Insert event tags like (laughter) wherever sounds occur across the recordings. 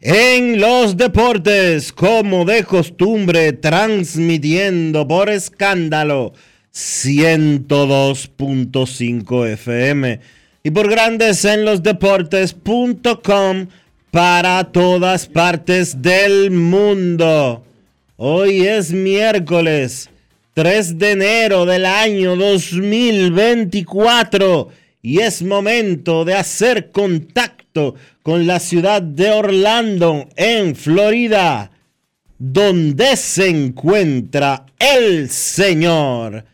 en los Deportes, como de costumbre, transmitiendo por escándalo 102.5 FM y por Grandes en los Deportes.com para todas partes del mundo. Hoy es miércoles 3 de enero del año 2024 y es momento de hacer contacto con la ciudad de Orlando, en Florida, donde se encuentra el señor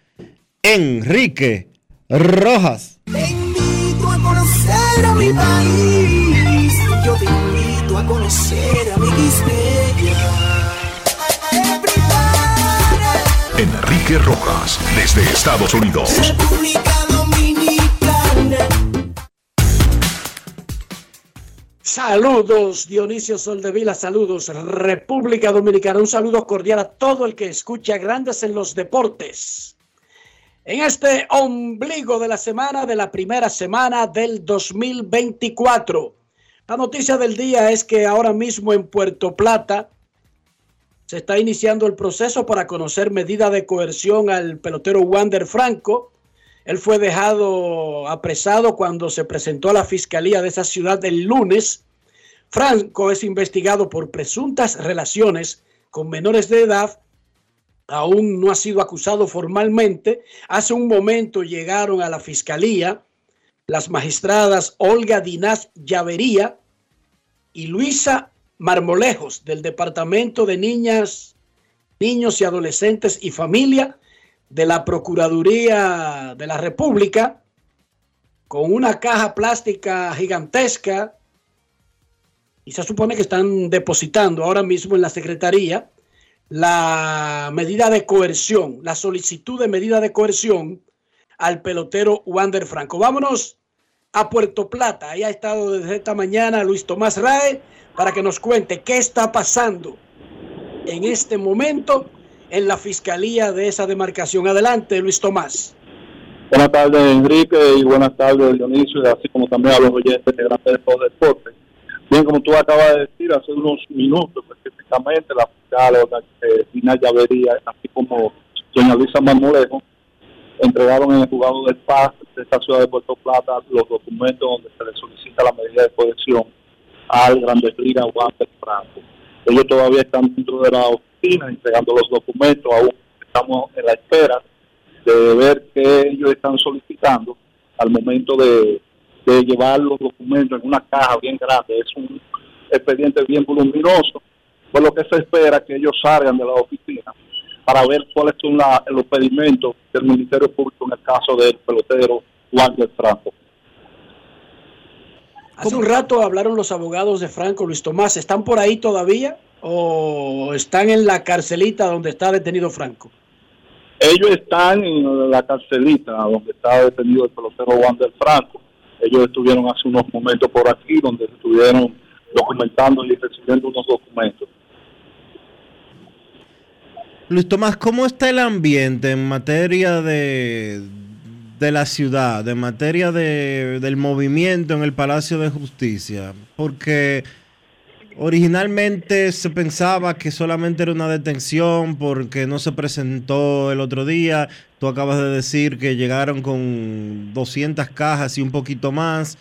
Enrique Rojas. Te invito a conocer a mi país. Yo te invito a conocer a mi Enrique Rojas, desde Estados Unidos. República Saludos, Dionisio Soldevila, saludos, República Dominicana, un saludo cordial a todo el que escucha Grandes en los Deportes. En este ombligo de la semana, de la primera semana del 2024. La noticia del día es que ahora mismo en Puerto Plata se está iniciando el proceso para conocer medida de coerción al pelotero Wander Franco. Él fue dejado apresado cuando se presentó a la fiscalía de esa ciudad el lunes. Franco es investigado por presuntas relaciones con menores de edad. Aún no ha sido acusado formalmente. Hace un momento llegaron a la fiscalía las magistradas Olga Dinás Llavería y Luisa Marmolejos del Departamento de Niñas, Niños y Adolescentes y Familia de la Procuraduría de la República con una caja plástica gigantesca y se supone que están depositando ahora mismo en la Secretaría la medida de coerción, la solicitud de medida de coerción al pelotero Wander Franco. Vámonos a Puerto Plata. Ahí ha estado desde esta mañana Luis Tomás Rae para que nos cuente qué está pasando en este momento en la fiscalía de esa demarcación. Adelante, Luis Tomás. Buenas tardes, Enrique, y buenas tardes, Dionisio, así como también a los oyentes de los Deportes. Bien, como tú acabas de decir, hace unos minutos específicamente, la fiscal eh, Dina Llavería, así como doña Luisa Marmolejo, entregaron en el juzgado del Paz de esta ciudad de Puerto Plata los documentos donde se le solicita la medida de cohesión al Grandes Ligas Wander Franco. Ellos todavía están dentro de la oficina entregando los documentos, aún estamos en la espera de ver qué ellos están solicitando al momento de, de llevar los documentos en una caja bien grande. Es un expediente bien voluminoso, por lo que se espera que ellos salgan de la oficina para ver cuáles son la- los pedimentos del Ministerio Público en el caso del pelotero Wander Franco. Hace un rato hablaron los abogados de Franco Luis Tomás. ¿Están por ahí todavía o están en la carcelita donde está detenido Franco? Ellos están en la carcelita donde está detenido el pelotero Wander Franco. Ellos estuvieron hace unos momentos por aquí donde estuvieron documentando y recibiendo unos documentos. Luis Tomás, ¿cómo está el ambiente en materia de, de la ciudad, en materia de, del movimiento en el Palacio de Justicia? Porque originalmente se pensaba que solamente era una detención porque no se presentó el otro día. Tú acabas de decir que llegaron con 200 cajas y un poquito más.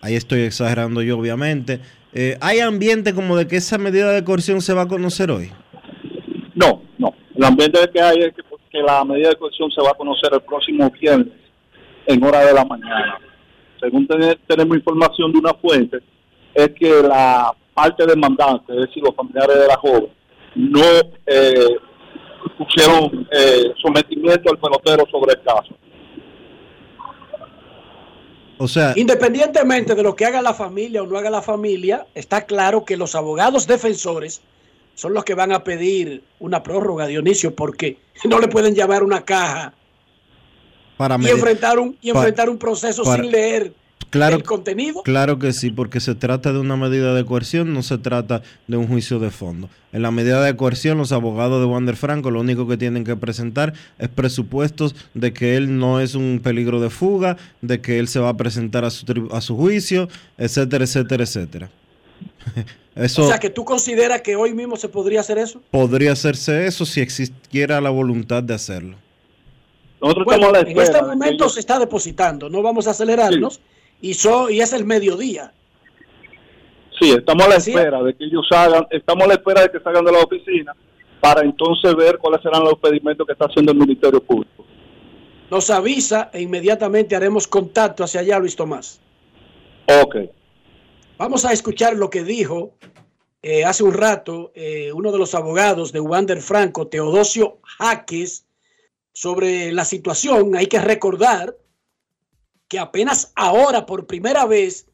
Ahí estoy exagerando yo, obviamente. Eh, ¿Hay ambiente como de que esa medida de coerción se va a conocer hoy? No, no. El ambiente que hay es que, la medida de coerción se va a conocer el próximo viernes en hora de la mañana. Según ten- tenemos información de una fuente, es que la parte demandante, es decir, los familiares de la joven, no eh, pusieron eh, sometimiento al pelotero sobre el caso. O sea, Independientemente de lo que haga la familia o no haga la familia, está claro que los abogados defensores son los que van a pedir una prórroga, Dionisio, porque no le pueden llevar una caja para y enfrentar un, y enfrentar un proceso para- sin leer claro, el contenido. Claro que sí, porque se trata de una medida de coerción, no se trata de un juicio de fondo. En la medida de coerción, los abogados de Wander Franco lo único que tienen que presentar es presupuestos de que él no es un peligro de fuga, de que él se va a presentar a su, tri- a su juicio, etcétera, etcétera, etcétera. (laughs) Eso O sea, que tú consideras que hoy mismo se podría hacer eso. podría hacerse eso si existiera la voluntad de hacerlo. Nosotros Bueno, estamos a la en este momento ellos- se está depositando, no vamos a acelerarnos y, so- y es el mediodía. Sí, estamos a la espera de que ellos hagan, estamos a la espera de que salgan de la oficina para entonces ver cuáles serán los pedimentos que está haciendo el Ministerio Público. Nos avisa e inmediatamente haremos contacto hacia allá, Luis Tomás. Ok. Vamos a escuchar lo que dijo eh, hace un rato eh, uno de los abogados de Wander Franco, Teodosio Jaques, sobre la situación. Hay que recordar que apenas ahora, por primera vez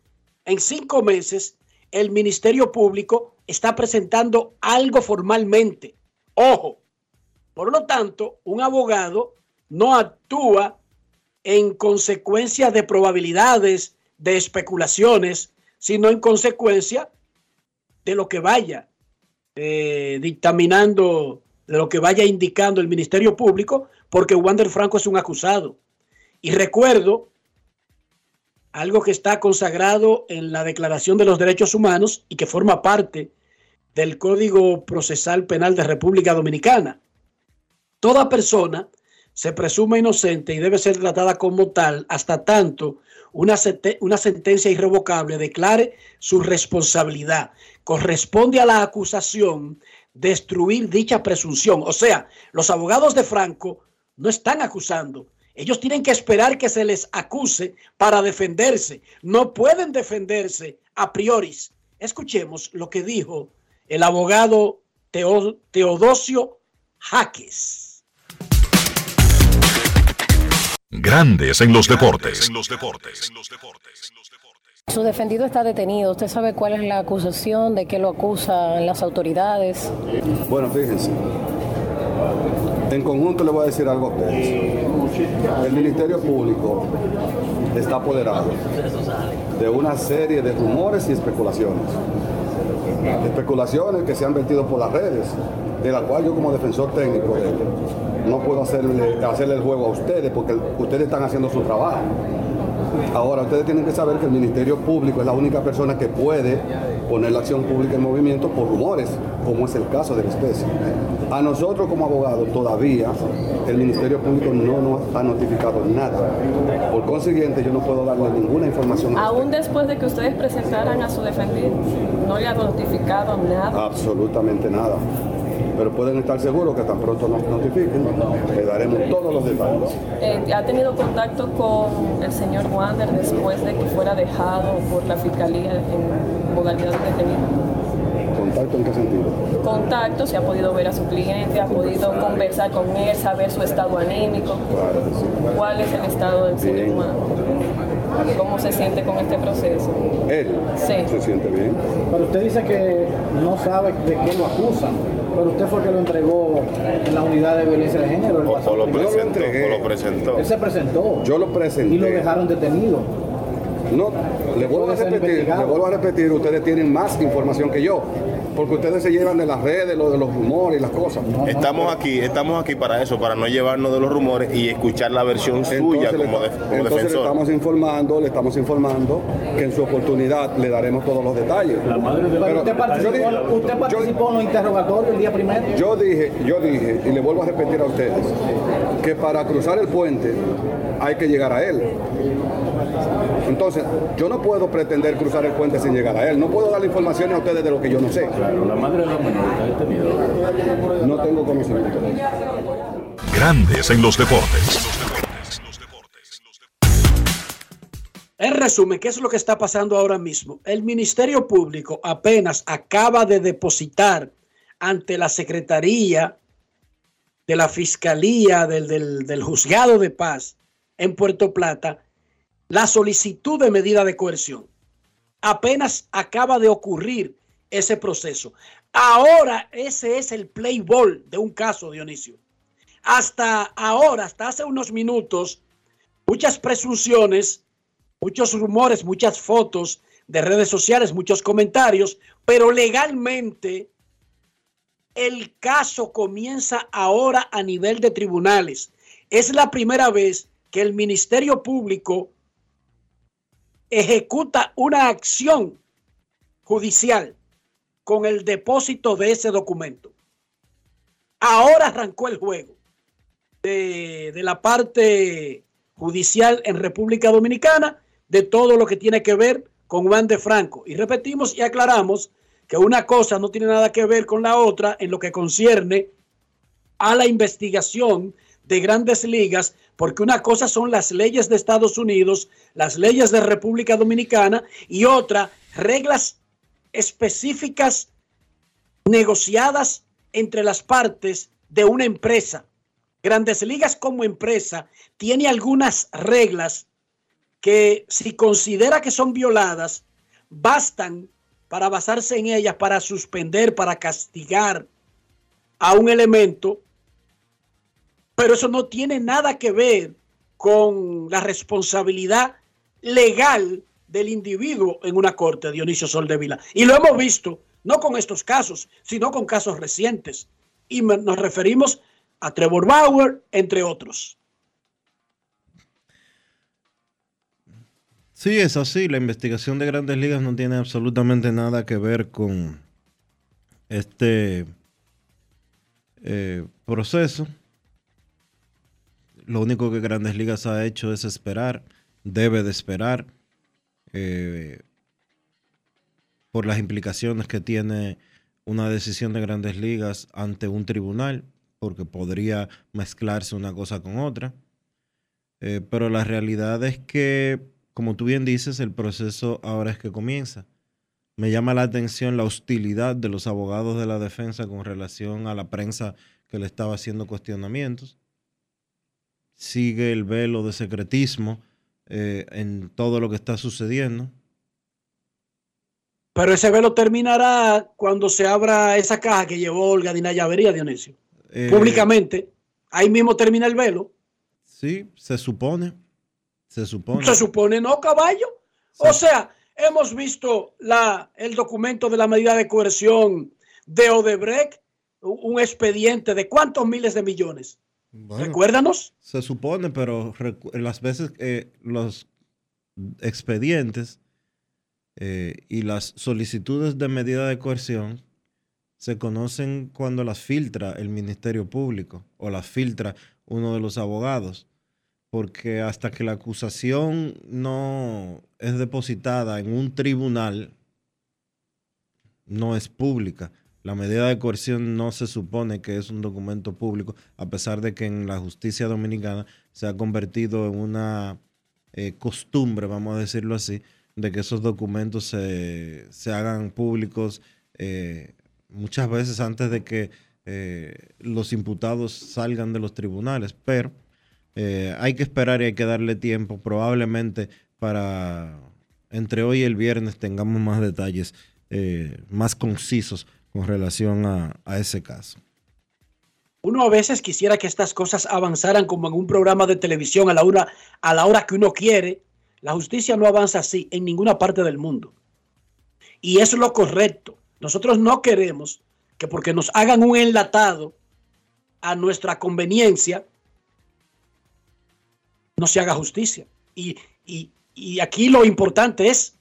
en cinco meses, el Ministerio Público está presentando algo formalmente. Ojo, por lo tanto, un abogado no actúa en consecuencia de probabilidades, de especulaciones, sino en consecuencia de lo que vaya eh, dictaminando, de lo que vaya indicando el Ministerio Público, porque Wander Franco es un acusado. Y recuerdo algo que está consagrado en la Declaración de los Derechos Humanos y que forma parte del Código Procesal Penal de República Dominicana. Toda persona se presume inocente y debe ser tratada como tal hasta tanto una, sentencia irrevocable declare su responsabilidad. Corresponde a la acusación destruir dicha presunción. O sea, los abogados de Franco no están acusando. Ellos tienen que esperar que se les acuse para defenderse. No pueden defenderse a priori. Escuchemos lo que dijo el abogado Teo- Teodosio Jaques. Grandes en los deportes. Su defendido está detenido. ¿Usted sabe cuál es la acusación? ¿De qué lo acusan las autoridades? Bueno, fíjense. En conjunto le voy a decir algo a ustedes. El Ministerio Público está apoderado de una serie de rumores y especulaciones. Especulaciones que se han vertido por las redes, de la cual yo como defensor técnico de no puedo hacerle, hacerle el juego a ustedes porque ustedes están haciendo su trabajo. Ahora, ustedes tienen que saber que el Ministerio Público es la única persona que puede poner la acción pública en movimiento por rumores, como es el caso de la especie. A nosotros como abogados todavía el Ministerio Público no nos ha notificado nada. Por consiguiente, yo no puedo darle ninguna información. Aún después de que ustedes presentaran a su defendido, no le ha notificado nada. Absolutamente nada. Pero pueden estar seguros que tan pronto nos notifiquen, le daremos todos los detalles. Eh, ¿Ha tenido contacto con el señor Wander después de que fuera dejado por la fiscalía en modalidad de detenido? ¿Contacto en qué sentido? Contacto, se ha podido ver a su cliente, ha podido conversar con él, saber su estado anímico. Claro que sí. ¿Cuál es el estado del señor Bien. Wander? ¿Cómo se siente con este proceso? Él Sí. se siente bien. Pero usted dice que no sabe de qué lo acusan, pero usted fue el que lo entregó en la unidad de violencia de género. el O, pasado o lo presentó, lo presentó. Él se presentó Yo lo presenté. y lo dejaron detenido. No, le vuelvo a repetir, le vuelvo a repetir, ustedes tienen más información que yo, porque ustedes se llevan de las redes, lo de los rumores y las cosas. Estamos aquí, estamos aquí para eso, para no llevarnos de los rumores y escuchar la versión suya le, como, de- como entonces le defensor. estamos informando, le estamos informando que en su oportunidad le daremos todos los detalles. Pero Pero usted participó, yo dije- usted participó en los interrogatorios el día primero. Yo dije, yo dije, y le vuelvo a repetir a ustedes, que para cruzar el puente hay que llegar a él. Entonces, yo no puedo pretender cruzar el puente sin llegar a él. No puedo darle información a ustedes de lo que yo no sé. La madre de los menores está detenido. No tengo conocimiento. Grandes en los deportes. En resumen, ¿qué es lo que está pasando ahora mismo? El Ministerio Público apenas acaba de depositar ante la Secretaría de la Fiscalía del, del- del Juzgado de Paz en Puerto Plata la solicitud de medida de coerción. Apenas acaba de ocurrir ese proceso. Ahora ese es el play ball de un caso, Dionisio. Hasta ahora, hasta hace unos minutos, muchas presunciones muchos rumores, muchas fotos de redes sociales, muchos comentarios, pero legalmente el caso comienza ahora a nivel de tribunales. Es la primera vez que el Ministerio Público ejecuta una acción judicial con el depósito de ese documento. Ahora arrancó el juego de, de la parte judicial en República Dominicana de todo lo que tiene que ver con Juan de Franco. Y repetimos y aclaramos que una cosa no tiene nada que ver con la otra en lo que concierne a la investigación de grandes ligas, porque una cosa son las leyes de Estados Unidos, las leyes de República Dominicana y otra, reglas específicas negociadas entre las partes de una empresa. Grandes Ligas como empresa tiene algunas reglas que si considera que son violadas, bastan para basarse en ellas, para suspender, para castigar a un elemento, pero eso no tiene nada que ver con la responsabilidad legal del individuo en una corte, Dionisio Soldevila. Y lo hemos visto, no con estos casos, sino con casos recientes. Y nos referimos a Trevor Bauer, entre otros. Sí, es así. La investigación de grandes ligas no tiene absolutamente nada que ver con este eh, proceso. Lo único que grandes ligas ha hecho es esperar, debe de esperar eh, por las implicaciones que tiene una decisión de grandes ligas ante un tribunal, porque podría mezclarse una cosa con otra. Eh, pero la realidad es que, como tú bien dices, el proceso ahora es que comienza. Me llama la atención la hostilidad de los abogados de la defensa con relación a la prensa que le estaba haciendo cuestionamientos. Sigue el velo de secretismo eh, en todo lo que está sucediendo. Pero ese velo terminará cuando se abra esa caja que llevó Olga Dinaya Avería, Dionisio. Eh, Públicamente, ahí mismo termina el velo. Sí, se supone. Se supone. Se supone, ¿no, caballo? O sea, hemos visto la, el documento de la medida de coerción de Odebrecht, un expediente de cuántos miles de millones. Bueno, Recuérdanos. Se supone, pero las veces que los expedientes eh, y las solicitudes de medida de coerción se conocen cuando las filtra el Ministerio Público o las filtra uno de los abogados, porque hasta que la acusación no es depositada en un tribunal, no es pública. La medida de coerción no se supone que es un documento público, a pesar de que en la justicia dominicana se ha convertido en una eh, costumbre, vamos a decirlo así, de que esos documentos se, se hagan públicos eh, muchas veces antes de que eh, los imputados salgan de los tribunales. Pero hay que esperar y hay que darle tiempo. Probablemente para entre hoy y el viernes tengamos más detalles más concisos con relación a, a ese caso. Uno a veces quisiera que estas cosas avanzaran como en un programa de televisión a la hora, a la hora que uno quiere. La justicia no avanza así en ninguna parte del mundo. Y es lo correcto. Nosotros no queremos que porque nos hagan un enlatado a nuestra conveniencia, no se haga justicia. Y, y- y aquí lo importante es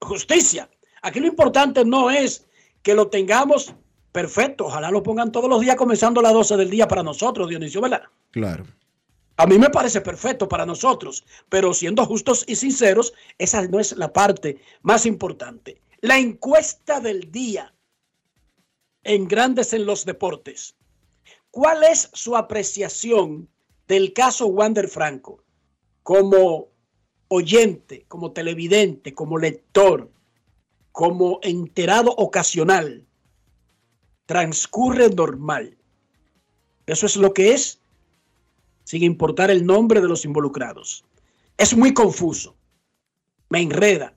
justicia. Aquí lo importante no es que lo tengamos perfecto. Ojalá lo pongan todos los días comenzando a las 12 del día para nosotros, Dionisio, ¿verdad? Claro. A mí me parece perfecto para nosotros, pero siendo justos y sinceros, esa no es la parte más importante. La encuesta del día en Grandes en los Deportes. ¿Cuál es su apreciación del caso Wander Franco como oyente, como televidente, como lector, como enterado ocasional? Transcurre normal. Eso es lo que es sin importar el nombre de los involucrados. Es muy confuso. Me enreda.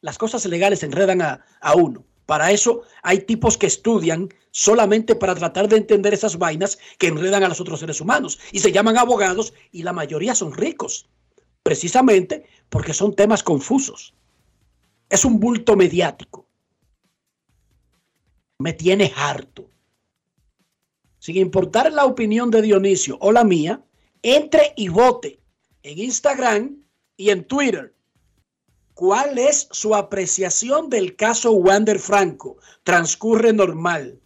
Las cosas legales enredan a, a uno. Para eso hay tipos que estudian solamente para tratar de entender esas vainas que enredan a los otros seres humanos. Y se llaman abogados y la mayoría son ricos. Precisamente porque son temas confusos. Es un bulto mediático. Me tiene harto sin importar la opinión de Dionisio o la mía, entre y vote en Instagram y en Twitter. ¿Cuál es su apreciación del caso Wander Franco? Transcurre normal,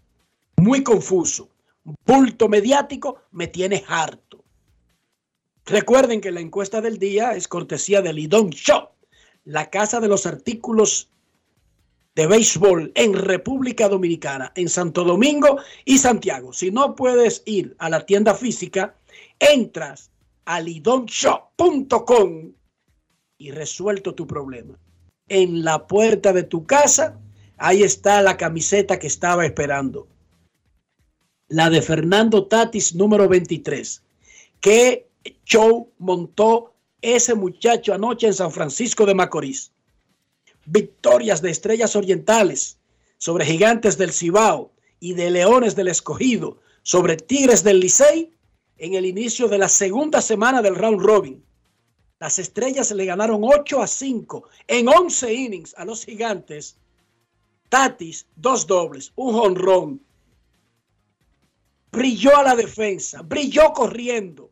muy confuso. Bulto mediático me tiene harto. Recuerden que la encuesta del día es cortesía del Lidón Shop, la casa de los artículos de béisbol en República Dominicana, en Santo Domingo y Santiago. Si no puedes ir a la tienda física, entras a lidonshop.com y resuelto tu problema. En la puerta de tu casa, ahí está la camiseta que estaba esperando. La de Fernando Tatis, número 23. ¿Qué show montó ese muchacho anoche en San Francisco de Macorís? victorias de Estrellas Orientales sobre Gigantes del Cibao y de Leones del Escogido sobre Tigres del Licey en el inicio de la segunda semana del round robin. Las Estrellas le ganaron 8 a 5 en 11 innings a los Gigantes. Tatis, dos dobles, un jonrón. Brilló a la defensa, brilló corriendo.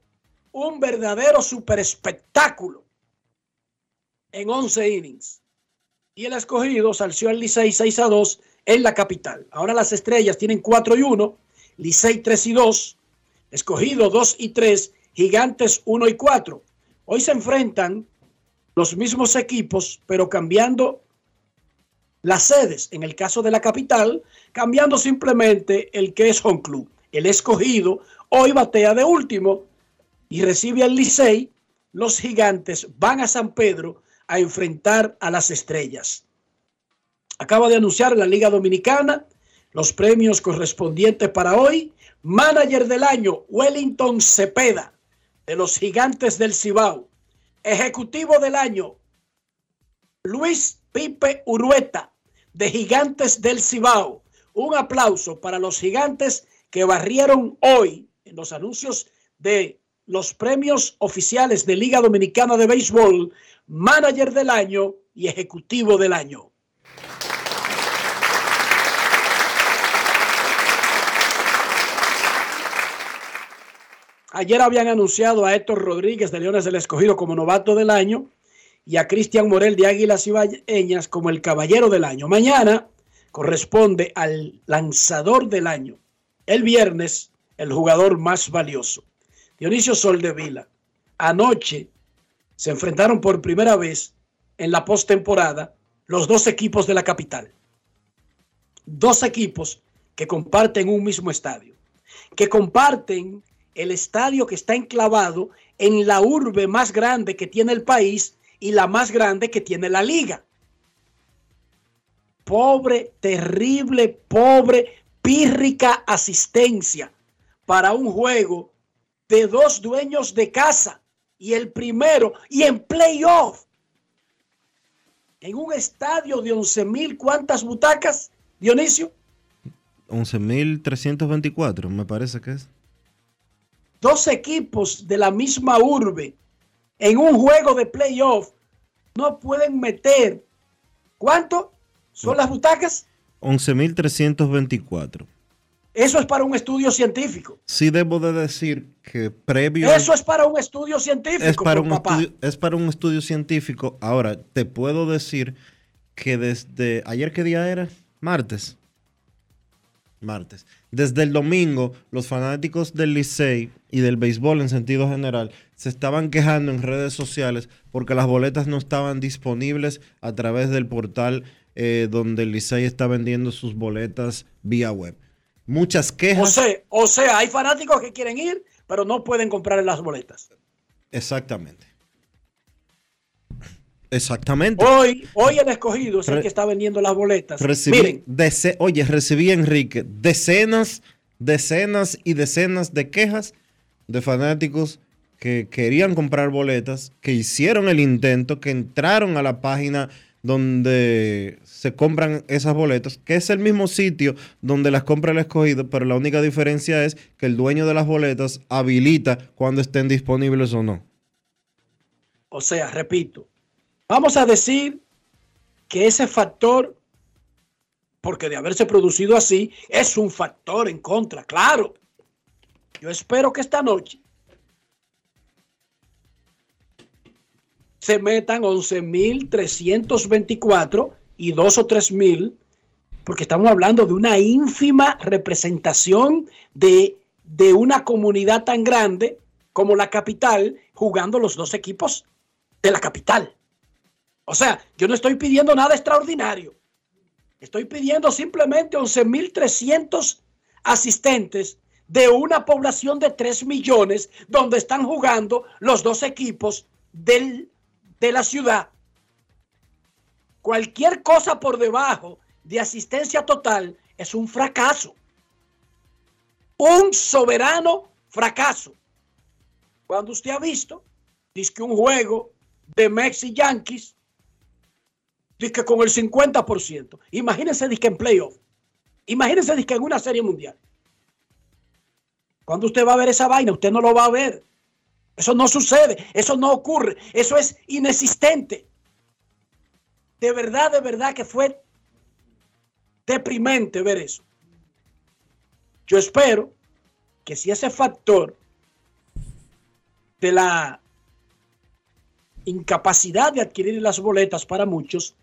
Un verdadero super espectáculo en 11 innings y el escogido salció al Licey 6 a 2 en la capital. Ahora las estrellas tienen 4 y 1, Licey 3 y 2, escogido 2 y 3, gigantes 1 y 4. Hoy se enfrentan los mismos equipos, pero cambiando las sedes. En el caso de la capital, cambiando simplemente el que es home club. El escogido hoy batea de último y recibe al Licey. Los gigantes van a San Pedro a enfrentar a las estrellas. Acaba de anunciar la Liga Dominicana los premios correspondientes para hoy. Manager del año, Wellington Cepeda, de los Gigantes del Cibao. Ejecutivo del año, Luis Pipe Urueta, de Gigantes del Cibao. Un aplauso para los gigantes que barrieron hoy en los anuncios de los premios oficiales de Liga Dominicana de Béisbol manager del año y ejecutivo del año. Ayer habían anunciado a Héctor Rodríguez de Leones del Escogido como novato del año y a Cristian Morel de Águilas Ibaeñas como el caballero del año. Mañana corresponde al lanzador del año. El viernes, el jugador más valioso. Dionisio Soldevila. Anoche se enfrentaron por primera vez en la postemporada los dos equipos de la capital. Dos equipos que comparten un mismo estadio, que comparten el estadio que está enclavado en la urbe más grande que tiene el país y la más grande que tiene la liga. Pobre, terrible, pobre, pírrica asistencia para un juego de dos dueños de casa y el primero y en playoff. En un estadio de 11 mil, ¿cuántas butacas, Dionisio? 11.324, me parece que es. Dos equipos de la misma urbe en un juego de playoff no pueden meter. ¿Cuánto son las butacas? 11.324. Eso es para un estudio científico. Sí debo de decir que previo... Eso es para un estudio científico. Es para, un papá. estudio, es para un estudio científico. Ahora, te puedo decir que desde... ¿Ayer qué día era? Martes. Martes. Desde el domingo, los fanáticos del Licey y del béisbol en sentido general se estaban quejando en redes sociales porque las boletas no estaban disponibles a través del portal eh, donde el Licey está vendiendo sus boletas vía web. Muchas O quejas. sea, o sea, hay fanáticos que quieren ir, pero no pueden comprar las boletas. Exactamente. Exactamente. Hoy, hoy el escogido es el que está vendiendo las boletas. Recibí, Miren, oye, recibí, Enrique, decenas, decenas y decenas de quejas de fanáticos que querían comprar boletas, que hicieron el intento, que entraron a la página donde se compran esas boletas, que es el mismo sitio donde las compra el escogido, pero la única diferencia es que el dueño de las boletas habilita cuando estén disponibles o no. o sea, repito, vamos a decir que ese factor, porque de haberse producido así, es un factor en contra, claro. Yo espero que esta noche se metan 11.324 y dos o tres mil, porque estamos hablando de una ínfima representación de, de una comunidad tan grande como la capital, jugando los dos equipos de la capital. O sea, yo no estoy pidiendo nada extraordinario. Estoy pidiendo simplemente 11.300 asistentes de una población de 3 millones donde están jugando los dos equipos del, de la ciudad. Cualquier cosa por debajo de asistencia total es un fracaso. Un soberano fracaso. Cuando usted ha visto, dice que un juego de Mex y Yankees, dice que con el 50%. Imagínense dice que en playoff. Imagínense dice en una serie mundial. Cuando usted va a ver esa vaina, usted no lo va a ver. Eso no sucede, eso no ocurre, eso es inexistente. De verdad, de verdad que fue deprimente ver eso. Yo espero que si ese factor de la incapacidad de adquirir las boletas para muchos,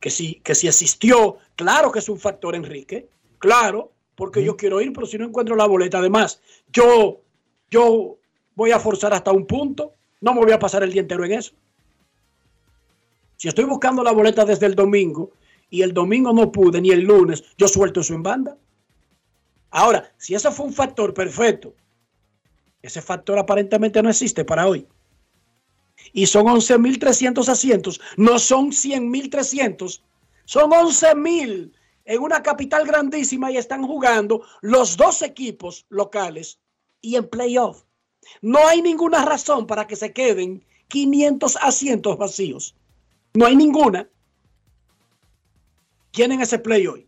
que si, que si existió, claro que es un factor, Enrique, claro, porque yo quiero ir, pero si no encuentro la boleta, además, yo, yo voy a forzar hasta un punto, no me voy a pasar el día entero en eso. Si estoy buscando la boleta desde el domingo y el domingo no pude, ni el lunes, yo suelto eso en banda. Ahora, si ese fue un factor perfecto, ese factor aparentemente no existe para hoy. Y son 11.300 asientos, no son 100.300, son 11.000 en una capital grandísima y están jugando los dos equipos locales y en playoff. No hay ninguna razón para que se queden 500 asientos vacíos. No hay ninguna. Tienen ese play hoy.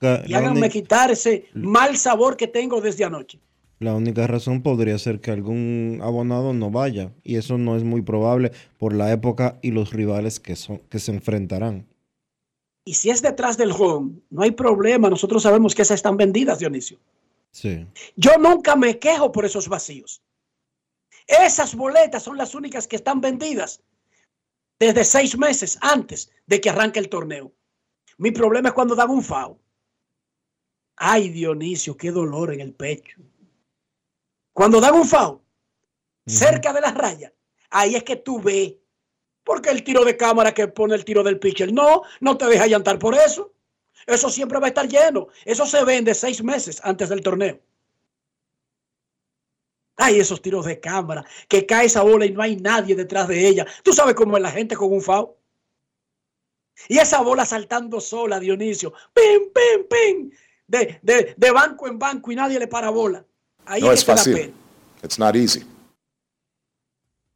La, Y la háganme única, quitar ese mal sabor que tengo desde anoche. la única razón podría ser que algún abonado no vaya, y eso no es muy probable por la época y los rivales que, son, que se enfrentarán. Y si es detrás del home, no hay problema. Nosotros sabemos que esas están vendidas, Dionisio. Sí. Yo nunca me quejo por esos vacíos. Esas boletas son las únicas que están vendidas desde seis meses antes de que arranque el torneo. Mi problema es cuando dan un FAO. Ay, Dionisio, qué dolor en el pecho. Cuando dan un FAO cerca de la raya, ahí es que tú ves. Porque el tiro de cámara que pone el tiro del pitcher, no, no te deja llantar por eso. Eso siempre va a estar lleno. Eso se vende seis meses antes del torneo. Hay esos tiros de cámara, que cae esa bola y no hay nadie detrás de ella. Tú sabes cómo es la gente con un FAO. Y esa bola saltando sola, Dionisio. ¡Pim, pim, pim! De, de, de banco en banco y nadie le para bola. Ahí No es es que te da fácil. pena. It's not easy.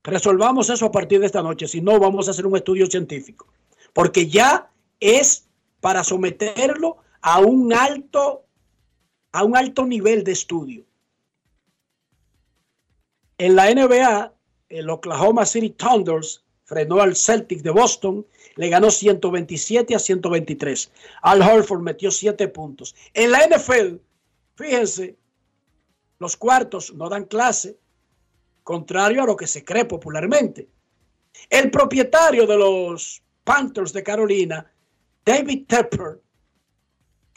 Resolvamos eso a partir de esta noche, si no vamos a hacer un estudio científico, porque ya es para someterlo a un alto a un alto nivel de estudio. En la NBA, el Oklahoma City Thunders frenó al Celtic de Boston, le ganó 127 a 123. Al Horford metió 7 puntos. En la NFL, fíjense, los cuartos no dan clase, contrario a lo que se cree popularmente. El propietario de los Panthers de Carolina, David Tepper,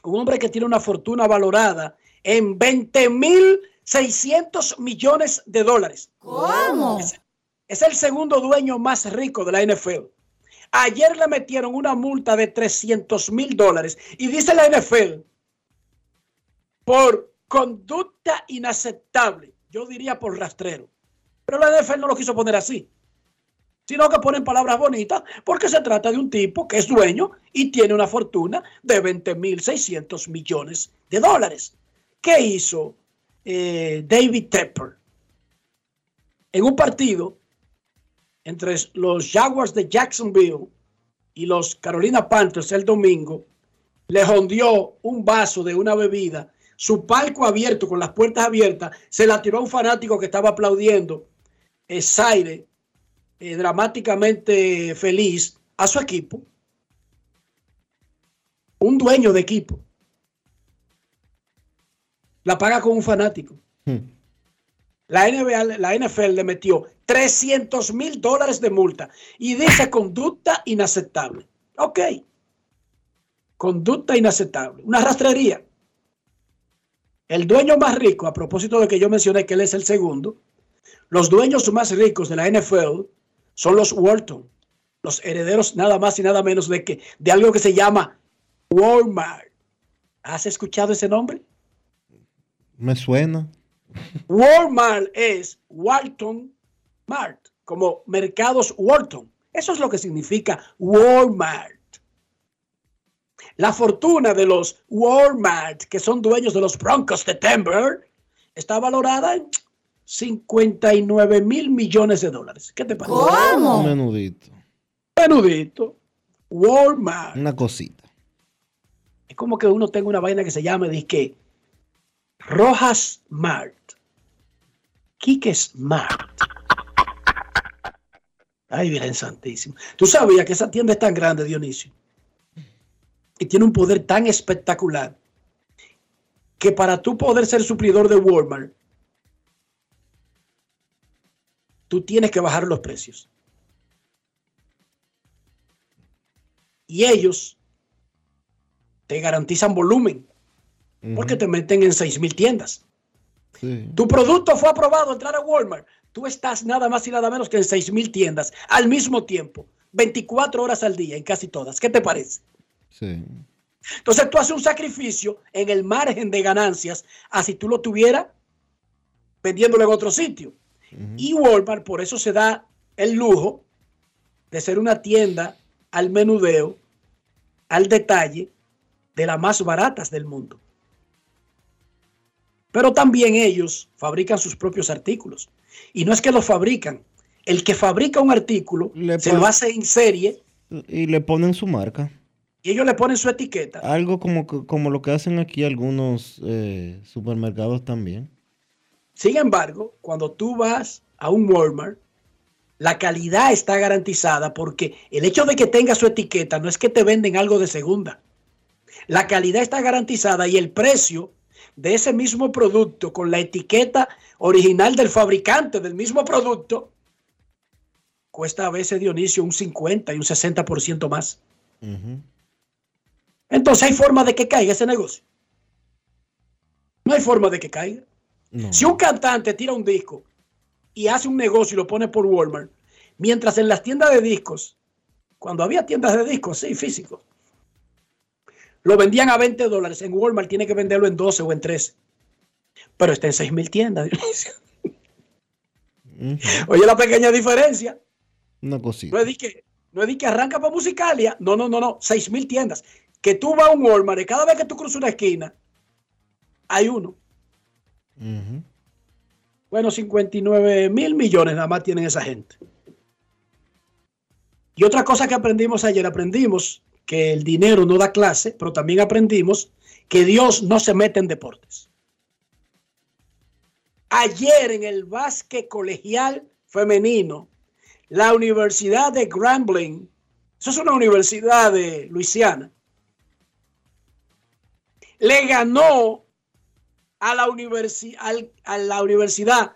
un hombre que tiene una fortuna valorada en 20.600 millones de dólares. ¿Cómo? Es, es el segundo dueño más rico de la NFL. Ayer le metieron una multa de 300 mil dólares y dice la NFL por conducta inaceptable. Yo diría por rastrero. Pero la NFL no lo quiso poner así, sino que ponen palabras bonitas porque se trata de un tipo que es dueño y tiene una fortuna de 20 mil 600 millones de dólares. ¿Qué hizo eh, David Tepper? En un partido entre los Jaguars de Jacksonville y los Carolina Panthers el domingo, le hondió un vaso de una bebida, su palco abierto, con las puertas abiertas, se la tiró a un fanático que estaba aplaudiendo, Zaire, eh, dramáticamente feliz, a su equipo. Un dueño de equipo. La paga con un fanático. La, NBA, la NFL le metió 300 mil dólares de multa y dice conducta inaceptable. Ok. Conducta inaceptable. Una rastrería. El dueño más rico, a propósito de que yo mencioné que él es el segundo, los dueños más ricos de la NFL son los Walton, los herederos nada más y nada menos de que de algo que se llama Walmart. ¿Has escuchado ese nombre? Me suena. Walmart es Walton Mart, como mercados Walton. Eso es lo que significa Walmart. La fortuna de los Walmart, que son dueños de los Broncos de Denver, está valorada en 59 mil millones de dólares. ¿Qué te parece? Un menudito. Menudito. Walmart. Una cosita. Es como que uno tenga una vaina que se llama, que Rojas Mart. Quique Smart. Ay, Virgen Santísimo. Tú sabías que esa tienda es tan grande, Dionisio, y tiene un poder tan espectacular que para tú poder ser suplidor de Walmart, tú tienes que bajar los precios. Y ellos te garantizan volumen, porque te meten en 6 mil tiendas. Sí. Tu producto fue aprobado a entrar a Walmart. Tú estás nada más y nada menos que en 6 mil tiendas al mismo tiempo, 24 horas al día en casi todas. ¿Qué te parece? Sí. Entonces tú haces un sacrificio en el margen de ganancias, así tú lo tuvieras vendiéndolo en otro sitio. Y Walmart por eso se da el lujo de ser una tienda al menudeo, al detalle, de las más baratas del mundo. Pero también ellos fabrican sus propios artículos. Y no es que los fabrican. El que fabrica un artículo se lo hace en serie Y le ponen su marca. y ellos le ponen su etiqueta. Algo como, como lo que hacen aquí algunos eh, supermercados también. Sin embargo, cuando tú vas a un Walmart, la calidad está garantizada porque el hecho de que tenga su etiqueta no es que te venden algo de segunda. La calidad está garantizada y el precio de ese mismo producto con la etiqueta original del fabricante del mismo producto cuesta a veces Dionisio un 50 y un 60% más. Entonces hay forma de que caiga ese negocio. No hay forma de que caiga. Si un cantante tira un disco y hace un negocio y lo pone por Walmart, mientras en las tiendas de discos, cuando había tiendas de discos, sí, físicos, lo vendían a 20 dólares, en Walmart tiene que venderlo en 12 o en 13. Pero está en 6 mil tiendas. (laughs) Oye la pequeña diferencia. Una cosita. No es que, no es que arranca para Musicalia. No, no, no, no. 6 mil tiendas. Que tú vas a un Walmart y cada vez que tú cruzas una esquina, hay uno. Bueno, 59 mil millones nada más tienen esa gente. Y otra cosa que aprendimos ayer, aprendimos que el dinero no da clase, pero también aprendimos que Dios no se mete en deportes. Ayer en el básquet colegial femenino, la Universidad de Grambling, eso es una universidad de Luisiana, le ganó a la, universi al, a la universidad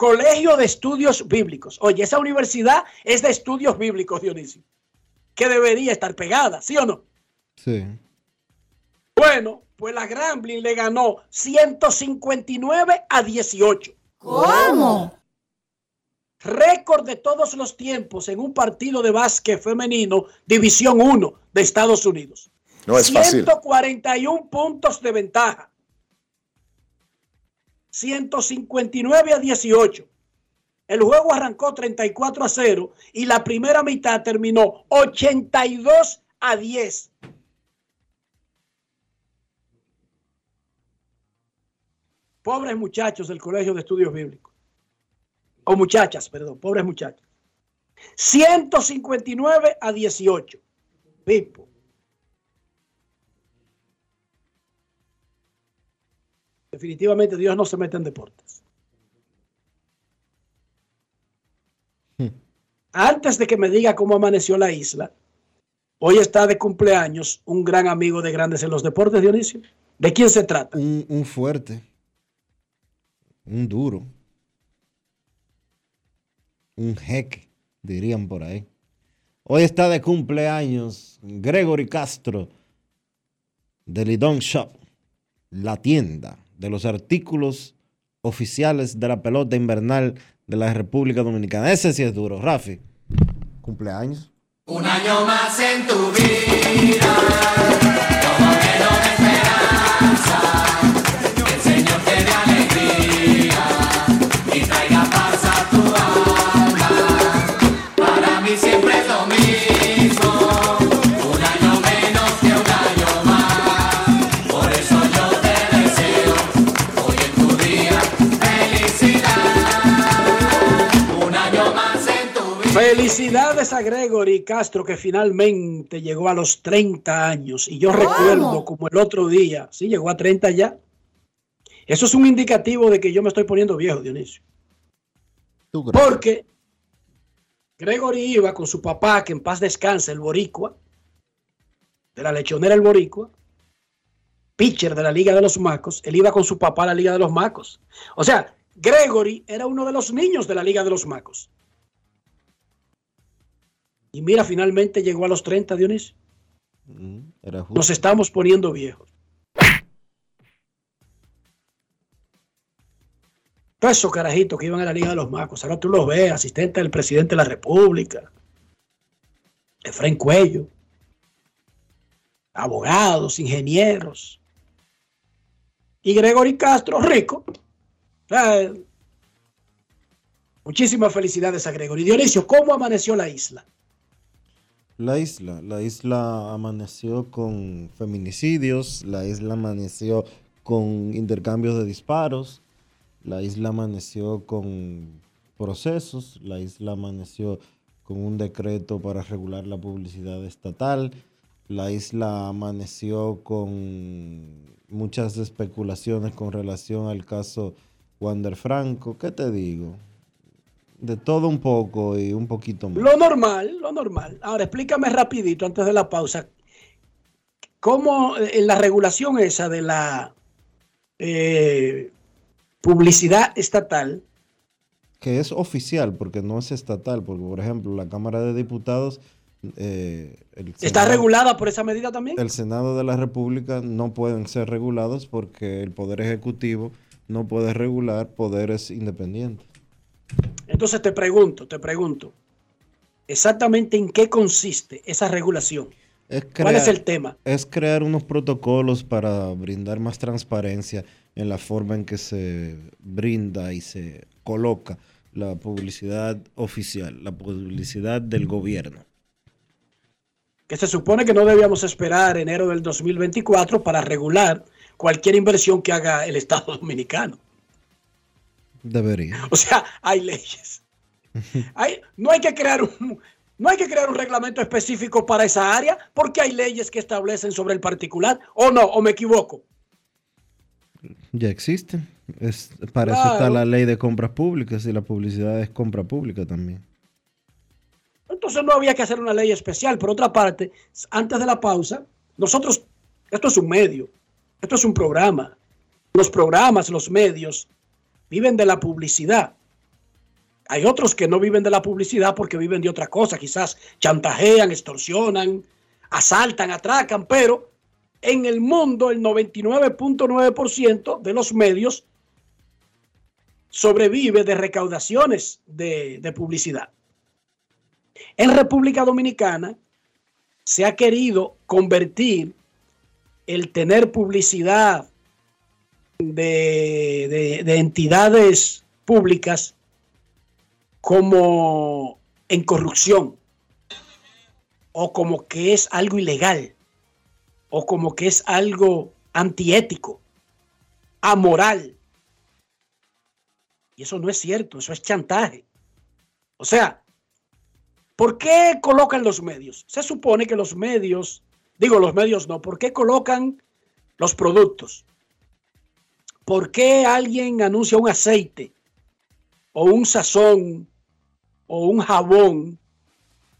Colegio de Estudios Bíblicos. Oye, esa universidad es de estudios bíblicos, Dionisio, que debería estar pegada, ¿sí o no? Sí. Bueno, pues la Grambling le ganó 159 a 18. ¿Cómo? Récord de todos los tiempos en un partido de básquet femenino, División 1 de Estados Unidos. No es fácil. 141 puntos de ventaja. 159 a 18. El juego arrancó 34 a 0 y la primera mitad terminó 82 a 10. Pobres muchachos del Colegio de Estudios Bíblicos. O muchachas, perdón, pobres muchachos. 159 a 18. Pipo. Definitivamente Dios no se mete en deportes. Antes de que me diga cómo amaneció la isla, hoy está de cumpleaños un gran amigo de Grandes en los Deportes, Dionisio. ¿De quién se trata? Un, un fuerte. Un duro. Un jeque, dirían por ahí. Hoy está de cumpleaños Gregory Castro de Lidon Shop, la tienda de los artículos oficiales de la pelota invernal de la República Dominicana. Ese sí es duro, Rafi. Cumpleaños. Un año más en tu vida, Felicidades a Gregory Castro que finalmente llegó a los 30 años. Y yo recuerdo como el otro día, sí, llegó a 30 ya. Eso es un indicativo de que yo me estoy poniendo viejo, Dionisio. Porque Gregory iba con su papá, que en paz descanse, el Boricua, de la lechonera el Boricua, pitcher de la Liga de los Macos. Él iba con su papá a la Liga de los Macos. O sea, Gregory era uno de los niños de la Liga de los Macos. Y mira, finalmente llegó a los 30, Dionisio. Era justo. Nos estamos poniendo viejos. Todos esos carajitos que iban a la Liga de los Macos, ahora tú los ves, asistente del presidente de la República, Efraín Cuello, abogados, ingenieros. Y Gregory Castro, rico. Muchísimas felicidades a Gregory. Dionisio, ¿cómo amaneció la isla? La isla, la isla amaneció con feminicidios, la isla amaneció con intercambios de disparos, la isla amaneció con procesos, la isla amaneció con un decreto para regular la publicidad estatal, la isla amaneció con muchas especulaciones con relación al caso Wander Franco. ¿Qué te digo? De todo un poco y un poquito más. Lo normal, lo normal. Ahora, explícame rapidito antes de la pausa. ¿Cómo eh, en la regulación esa de la eh, publicidad estatal, que es oficial, porque no es estatal, porque por ejemplo la Cámara de Diputados... eh, el está regulada por esa medida también? El Senado de la República no pueden ser regulados porque el Poder Ejecutivo no puede regular poderes independientes. Entonces te pregunto, te pregunto, exactamente en qué consiste esa regulación. Es ¿Cuál es crear- el tema? Es crear unos protocolos para brindar más transparencia en la forma en que se brinda y se coloca la publicidad oficial, la publicidad del gobierno. Que se supone que no debíamos esperar enero del 2024 para regular cualquier inversión que haga el Estado (laughs) Dominicano. Debería. O sea, hay leyes. Hay- no hay que crear un no hay que crear un reglamento específico para esa área porque hay leyes que establecen sobre el particular o no, o me equivoco. Ya existen. Es, para eso está la ley de compras públicas y la publicidad es compra pública también. Entonces no había que hacer una ley especial. Por otra parte, antes de la pausa, nosotros, esto es un medio, esto es un programa. Los programas, los medios, viven de la publicidad. Hay otros que no viven de la publicidad porque viven de otra cosa, quizás chantajean, extorsionan, asaltan, atracan, pero en el mundo el 99.9% de los medios sobrevive de recaudaciones de, de publicidad. En República Dominicana se ha querido convertir el tener publicidad de, de- de entidades públicas como en corrupción o como que es algo ilegal o como que es algo antiético, amoral. Y eso no es cierto, eso es chantaje. O sea, ¿por qué colocan los medios? Se supone que los medios, digo los medios no, ¿por qué colocan los productos? ¿Por qué alguien anuncia un aceite o un sazón o un jabón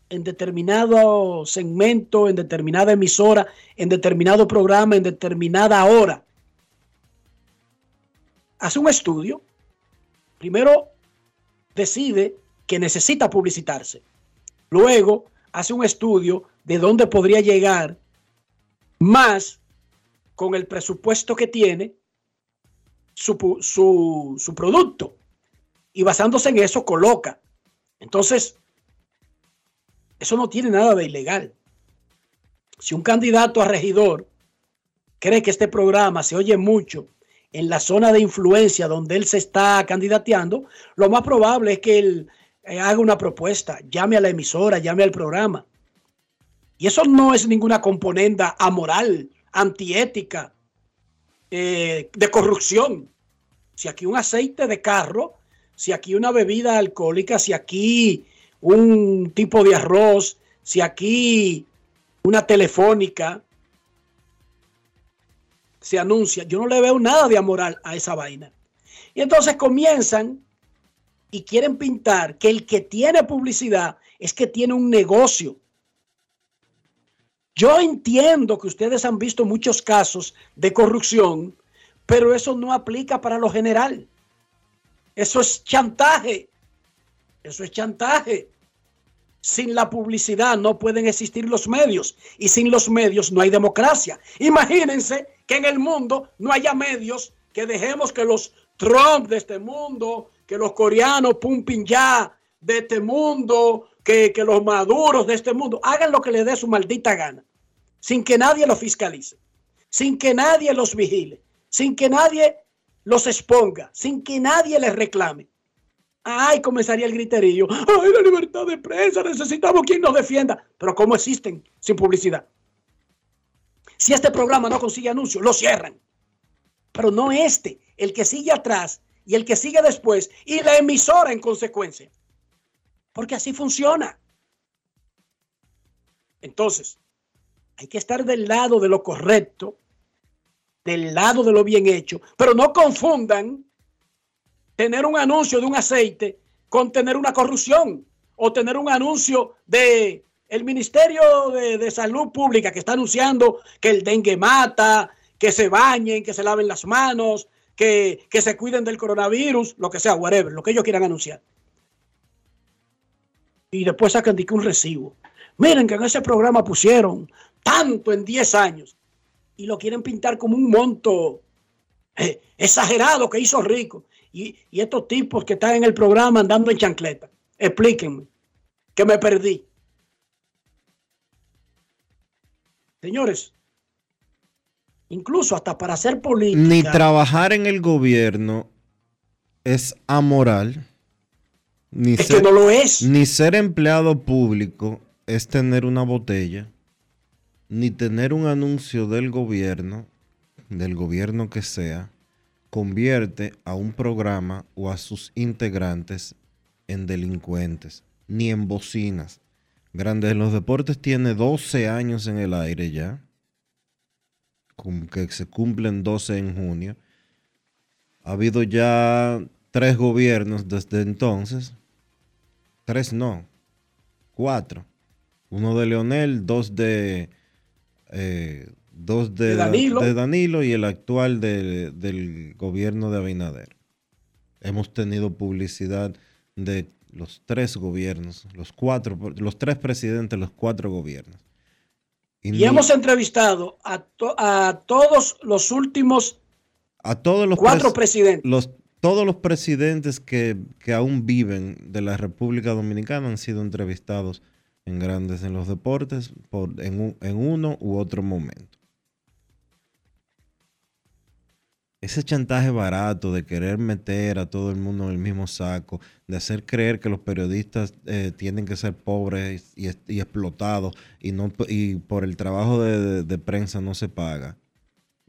en determinado segmento, en determinada emisora, en determinado programa, en determinada hora? Hace un estudio. Primero decide que necesita publicitarse. Luego hace un estudio de dónde podría llegar más con el presupuesto que tiene su, su producto. Y basándose en eso coloca. Entonces, eso no tiene nada de ilegal. Si un candidato a regidor cree que este programa se oye mucho en la zona de influencia donde él se está candidateando, lo más probable es que él eh, haga una propuesta, llame a la emisora, llame al programa. Y eso no es ninguna componenda amoral, antiética, eh, de corrupción. Si aquí un aceite de carro, si aquí una bebida alcohólica, si aquí un tipo de arroz, si aquí una telefónica se anuncia, yo no le veo nada de amoral a esa vaina. Y entonces comienzan y quieren pintar que el que tiene publicidad es que tiene un negocio. Yo entiendo que ustedes han visto muchos casos de corrupción, pero eso no aplica para lo general. Eso es chantaje. Eso es chantaje. Sin la publicidad no pueden existir los medios y sin los medios no hay democracia. Imagínense que en el mundo no haya medios, que dejemos que los Trump de este mundo, que los coreanos Pumping ya de este mundo, que, que los maduros de este mundo hagan lo que les dé su maldita gana, sin que nadie los fiscalice, sin que nadie los vigile, sin que nadie los exponga, sin que nadie les reclame. Ay, comenzaría el griterío. Ay, la libertad de prensa, necesitamos quien nos defienda. Pero ¿cómo existen sin publicidad? Si este programa no consigue anuncios, lo cierran. Pero no este, el que sigue atrás y el que sigue después y la emisora en consecuencia. Porque así funciona. Entonces, hay que estar del lado de lo correcto, del lado de lo bien hecho, pero no confundan tener un anuncio de un aceite con tener una corrupción o tener un anuncio de el Ministerio de, de Salud Pública que está anunciando que el dengue mata, que se bañen, que se laven las manos, que, que se cuiden del coronavirus, lo que sea, whatever, lo que ellos quieran anunciar. Y después sacan de un recibo. Miren que en ese programa pusieron tanto en 10 años y lo quieren pintar como un monto eh, exagerado que hizo rico. Y, y estos tipos que están en el programa andando en chancleta, explíquenme, que me perdí. Señores, incluso hasta para hacer política. Ni trabajar en el gobierno es amoral. Ni Es que no lo es. Ni ser empleado público es tener una botella. Ni tener un anuncio del gobierno, del gobierno que sea, convierte a un programa o a sus integrantes en delincuentes, ni en bocinas. Grandes los Deportes tiene 12 años en el aire ya, que se cumplen 12 en junio. Ha habido ya tres gobiernos desde entonces. Tres no, cuatro. Uno de Leonel, dos de, eh, dos de, De Danilo. de Danilo y el actual de- del gobierno de Abinader. Hemos tenido publicidad de los tres gobiernos, los cuatro, los tres presidentes, los cuatro gobiernos. Y hemos entrevistado a, to- a todos los últimos a todos los cuatro pres- presidentes. los todos los presidentes que, que aún viven de la República Dominicana han sido entrevistados en Grandes en los Deportes por, en, un- en uno u otro momento. Ese chantaje barato de querer meter a todo el mundo en el mismo saco, de hacer creer que los periodistas eh, tienen que ser pobres y, y explotados y, no, y por el trabajo de, de- de prensa no se paga.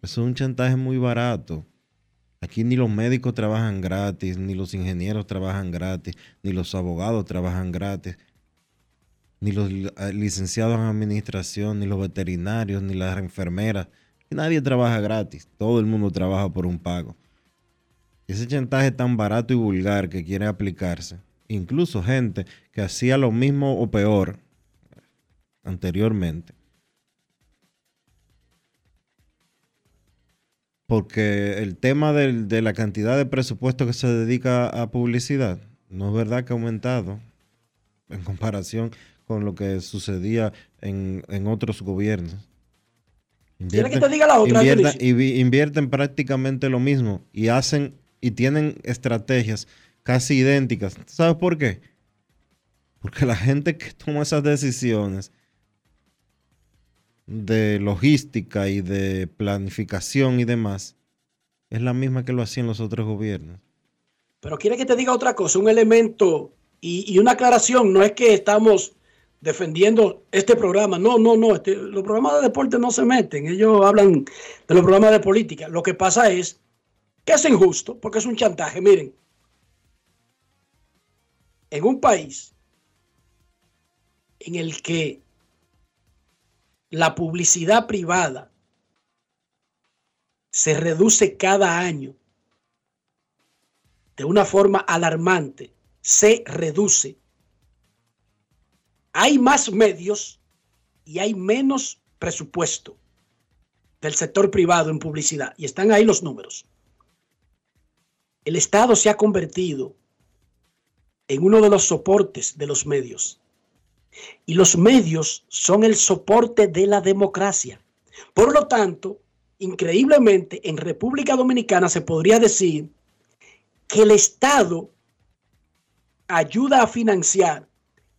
Eso es un chantaje muy barato. Aquí ni los médicos trabajan gratis, ni los ingenieros trabajan gratis, ni los abogados trabajan gratis, ni los eh, licenciados en administración, ni los veterinarios, ni las enfermeras. Nadie trabaja gratis, todo el mundo trabaja por un pago. Ese chantaje tan barato y vulgar que quiere aplicarse, incluso gente que hacía lo mismo o peor anteriormente, porque el tema de la cantidad de presupuesto que se dedica a publicidad no es verdad que ha aumentado en comparación con lo que sucedía en, en otros gobiernos. ¿Quiere que te diga la otra, invierten- invi- invierten prácticamente lo mismo y hacen y tienen estrategias casi idénticas. ¿Sabes por qué? Porque la gente que toma esas decisiones de logística y de planificación y demás es la misma que lo hacían los otros gobiernos. Pero quiere que te diga otra cosa, un elemento y, y una aclaración. No es que estamos defendiendo este programa. No, no, no. este- los programas de deporte no se meten. Ellos hablan de los programas de política. Lo que pasa es que es injusto porque es un chantaje. Miren, en un país en el que la publicidad privada se reduce cada año de una forma alarmante, se reduce. Hay más medios y hay menos presupuesto del sector privado en publicidad. Y están ahí los números. El Estado se ha convertido en uno de los soportes de los medios. Y los medios son el soporte de la democracia. Por lo tanto, increíblemente, en República Dominicana se podría decir que el Estado ayuda a financiar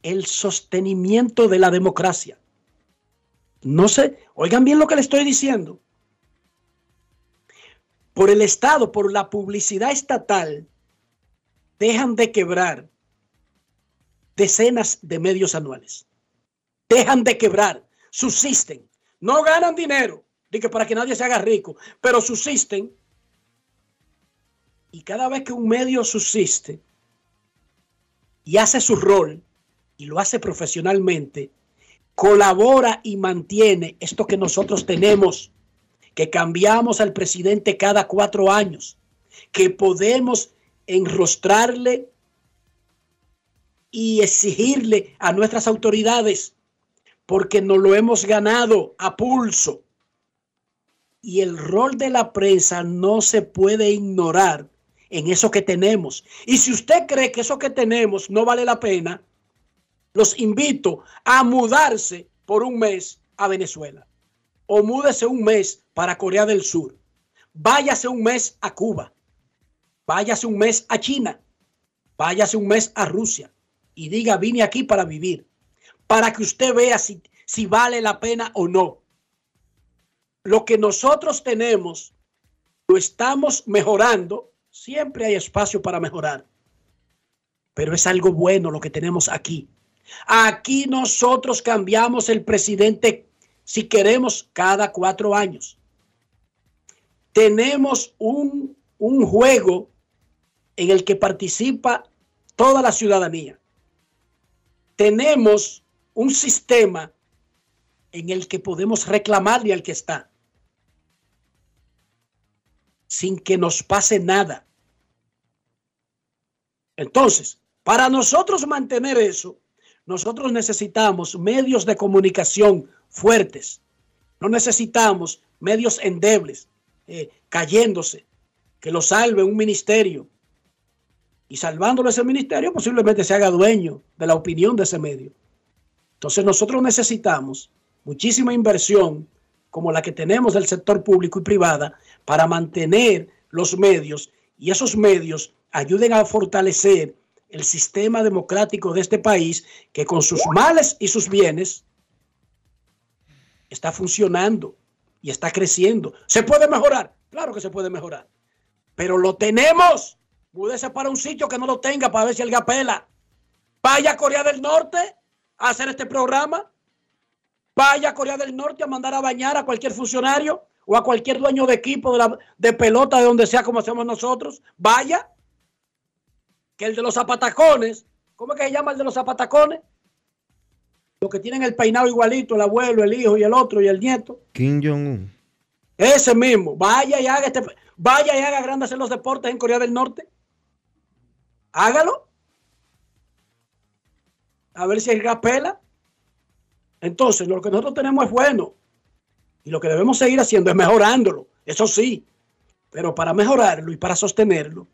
el sostenimiento de la democracia. No sé, oigan bien lo que le estoy diciendo. Por el Estado, por la publicidad estatal, dejan de quebrar decenas de medios anuales. Dejan de quebrar, subsisten. No ganan dinero, de que para que nadie se haga rico, pero subsisten. Y cada vez que un medio subsiste y hace su rol y lo hace profesionalmente, colabora y mantiene esto que nosotros tenemos, que cambiamos al presidente cada cuatro años, que podemos enrostrarle y exigirle a nuestras autoridades, porque nos lo hemos ganado a pulso. Y el rol de la prensa no se puede ignorar en eso que tenemos. Y si usted cree que eso que tenemos no vale la pena, los invito a mudarse por un mes a Venezuela. O múdese un mes para Corea del Sur. Váyase un mes a Cuba. Váyase un mes a China. Váyase un mes a Rusia. Y diga, vine aquí para vivir. Para que usted vea si, si vale la pena o no. Lo que nosotros tenemos, lo estamos mejorando. Siempre hay espacio para mejorar. Pero es algo bueno lo que tenemos aquí. Aquí nosotros cambiamos el presidente si queremos cada cuatro años. Tenemos un, un juego en el que participa toda la ciudadanía. Tenemos un sistema en el que podemos reclamarle al que está sin que nos pase nada. Entonces, para nosotros mantener eso, nosotros necesitamos medios de comunicación fuertes. No necesitamos medios endebles, eh, cayéndose, que lo salve un ministerio. Y salvándolo ese ministerio, posiblemente se haga dueño de la opinión de ese medio. Entonces nosotros necesitamos muchísima inversión como la que tenemos del sector público y privada para mantener los medios y esos medios ayuden a fortalecer el sistema democrático de este país que con sus males y sus bienes está funcionando y está creciendo. ¿Se puede mejorar? Claro que se puede mejorar. Pero lo tenemos. Múdese para un sitio que no lo tenga para ver si el apela. Vaya a Corea del Norte a hacer este programa. Vaya a Corea del Norte a mandar a bañar a cualquier funcionario o a cualquier dueño de equipo de, de pelota de donde sea como hacemos nosotros. Vaya. Que el de los zapatacones, ¿cómo es que se llama el de los zapatacones? Los que tienen el peinado igualito, el abuelo, el hijo y el otro y el nieto. Kim Jong-un. Ese mismo. Vaya y haga este, vaya y haga grandes en los deportes en Corea del Norte. Hágalo. A ver si el gas pela. Entonces, lo que nosotros tenemos es bueno. Y lo que debemos seguir haciendo es mejorándolo. Eso sí. Pero para mejorarlo y para sostenerlo,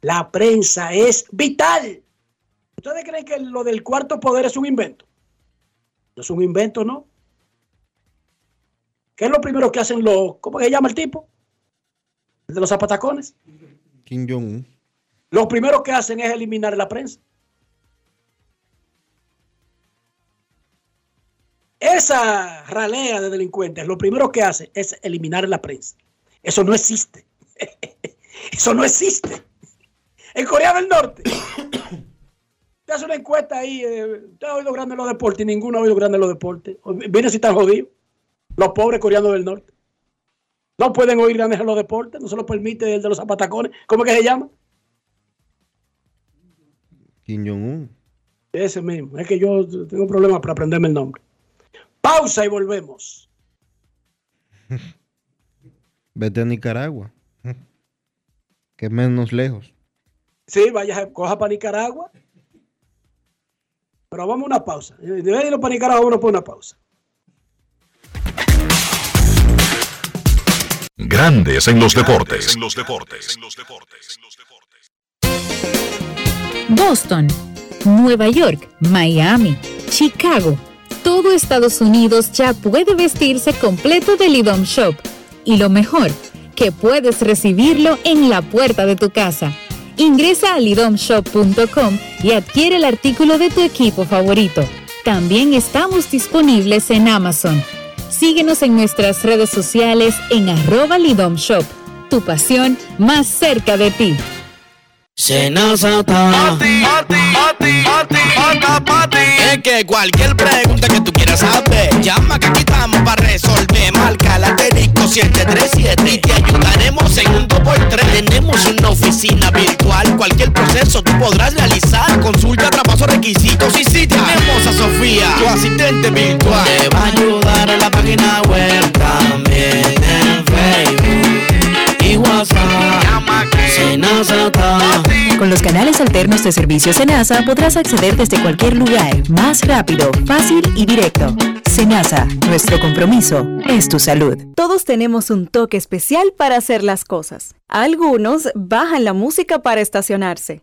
la prensa es vital. ¿Ustedes creen que lo del cuarto poder es un invento? No es un invento, ¿no? ¿Qué es lo primero que hacen los, ¿cómo se llama el tipo? El de los zapatacones. Kim Jong-un. Lo primero que hacen es eliminar la prensa. Esa ralea de delincuentes, lo primero que hace es eliminar la prensa. Eso no existe. (laughs) Eso no existe. En Corea del Norte. Te hace una encuesta ahí. Eh, ¿Usted ha oído grande los deportes? Y ninguno ha oído grande los deportes. Miren si están jodidos. Los pobres coreanos del norte. No pueden oír grandes los deportes. No se lo permite el de los zapatacones. ¿Cómo es que se llama? Kim Jong-un. Ese mismo. Es que yo tengo problemas para aprenderme el nombre. Pausa y volvemos. (laughs) Vete a Nicaragua. (laughs) Que es menos lejos. Sí, vaya, coja para Nicaragua. Pero vamos a una pausa. Debe irlo para Nicaragua, uno por una pausa. Grandes en los deportes. En los deportes. Boston, Nueva York, Miami, Chicago. Todo Estados Unidos ya puede vestirse completo del IDOM Shop. Y lo mejor, que puedes recibirlo en la puerta de tu casa. Ingresa a lidomshop.com y adquiere el artículo de tu equipo favorito. También estamos disponibles en Amazon. Síguenos en nuestras redes sociales en arroba Lidom Shop. Tu pasión más cerca de ti. Es que cualquier pregunta que tú quieras saber, llama que aquí estamos para resolver. Marca la asterisco 737 y te ayudaremos en un 2x3. Tenemos una oficina virtual, cualquier proceso tú podrás realizar. Consulta, traspaso, requisitos y si tenemos a Sofía, tu asistente virtual. Canales alternos de servicio Senasa podrás acceder desde cualquier lugar, más rápido, fácil y directo. Senasa, nuestro compromiso es tu salud. Todos tenemos un toque especial para hacer las cosas. Algunos bajan la música para estacionarse.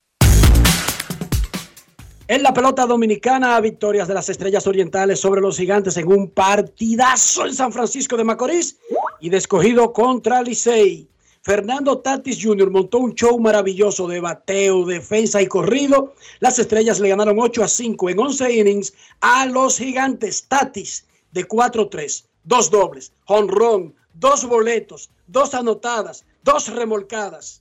En la pelota dominicana, victorias de las Estrellas Orientales sobre los Gigantes en un partidazo en San Francisco de Macorís y de escogido contra Licey. Fernando Tatis Jr. montó un show maravilloso de bateo, defensa y corrido. Las estrellas le ganaron 8 a 5 en 11 innings a los gigantes. Tatis de 4-3, dos dobles, honrón, dos boletos, dos anotadas, dos remolcadas.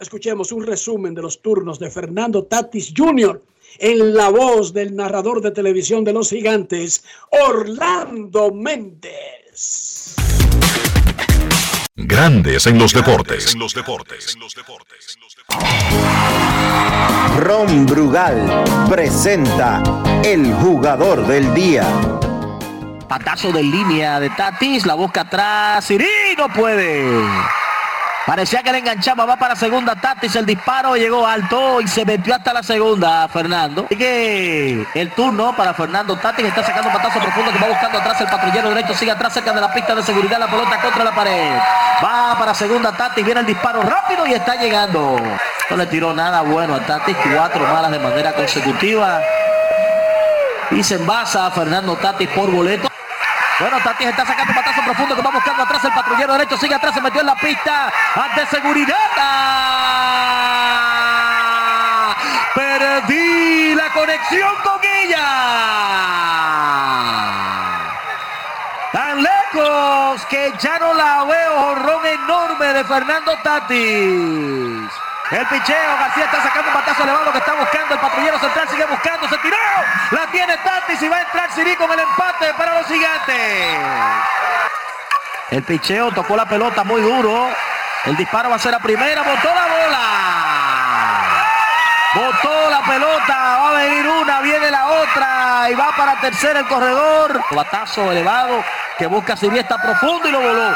Escuchemos un resumen de los turnos de Fernando Tatis Jr. en la voz del narrador de televisión de los gigantes, Orlando Méndez. Grandes en los deportes. Ron Brugal presenta el jugador del día. Patazo de línea de Tatis, la busca atrás, y no puede. Parecía que le enganchaba, va para segunda Tatis, el disparo llegó alto y se metió hasta la segunda, Fernando. Así que el turno para Fernando Tatis, está sacando un patazo profundo que va buscando atrás el patrullero derecho, sigue atrás cerca de la pista de seguridad, la pelota contra la pared. Va para segunda Tatis, viene el disparo rápido y está llegando. No le tiró nada bueno a Tatis, cuatro malas de manera consecutiva. Y se envasa a Fernando Tatis por boleto. Bueno, Tatis está sacando un patazo profundo que va buscando atrás el patrullero derecho, sigue atrás, se metió en la pista ante seguridad. ¡Ah! Perdí la conexión con ella. Tan lejos que ya no la veo, jorrón enorme de Fernando Tatis. El picheo, García está sacando un batazo elevado que está buscando. El patrullero central sigue buscando, se tiró. La tiene Tatis y va a entrar Siri con el empate para los gigantes. El picheo tocó la pelota muy duro. El disparo va a ser a primera, botó la bola. Botó la pelota, va a venir una, viene la otra y va para tercera el corredor. Batazo elevado que busca Siri está profundo y lo voló.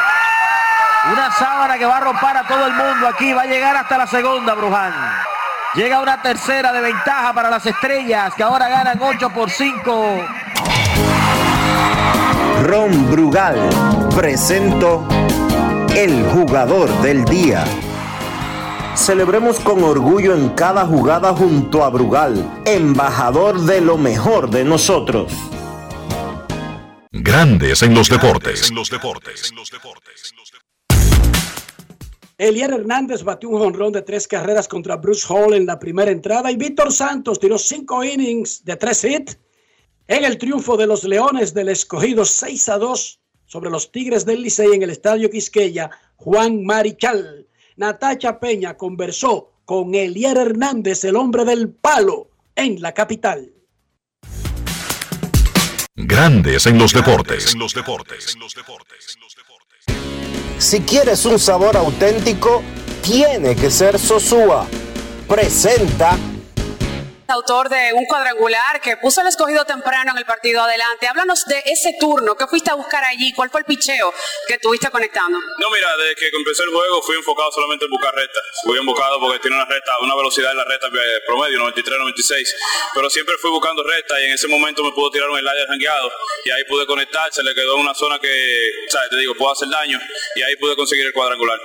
Una sábana que va a romper a todo el mundo aquí. Va a llegar hasta la segunda, Bruján. Llega una tercera de ventaja para las estrellas que ahora ganan 8 por 5. Ron Brugal presento el jugador del día. Celebremos con orgullo en cada jugada junto a Brugal, embajador de lo mejor de nosotros. Grandes en los deportes. Elier Hernández batió un jonrón de tres carreras contra Bruce Hall en la primera entrada y Víctor Santos tiró cinco innings de tres hits en el triunfo de los Leones del Escogido 6 a 2 sobre los Tigres del Licey en el Estadio Quisqueya. Juan Marichal. Natacha Peña conversó con Elier Hernández, el hombre del palo, en la capital. Grandes en los deportes. Si quieres un sabor auténtico, tiene que ser Sosúa. Presenta autor de un cuadrangular que puso el escogido temprano en el partido adelante. Háblanos de ese turno, ¿qué fuiste a buscar allí? ¿Cuál fue el picheo que tuviste conectando? No, mira, desde que empecé el juego fui enfocado solamente en buscar rectas. Fui enfocado porque tiene una recta, una velocidad en la recta eh, promedio, 93, 96. Pero siempre fui buscando rectas y en ese momento me pudo tirar un slider jangueado y ahí pude conectar, se le quedó una zona que, ¿sabes? Te digo, puedo hacer daño y ahí pude conseguir el cuadrangular.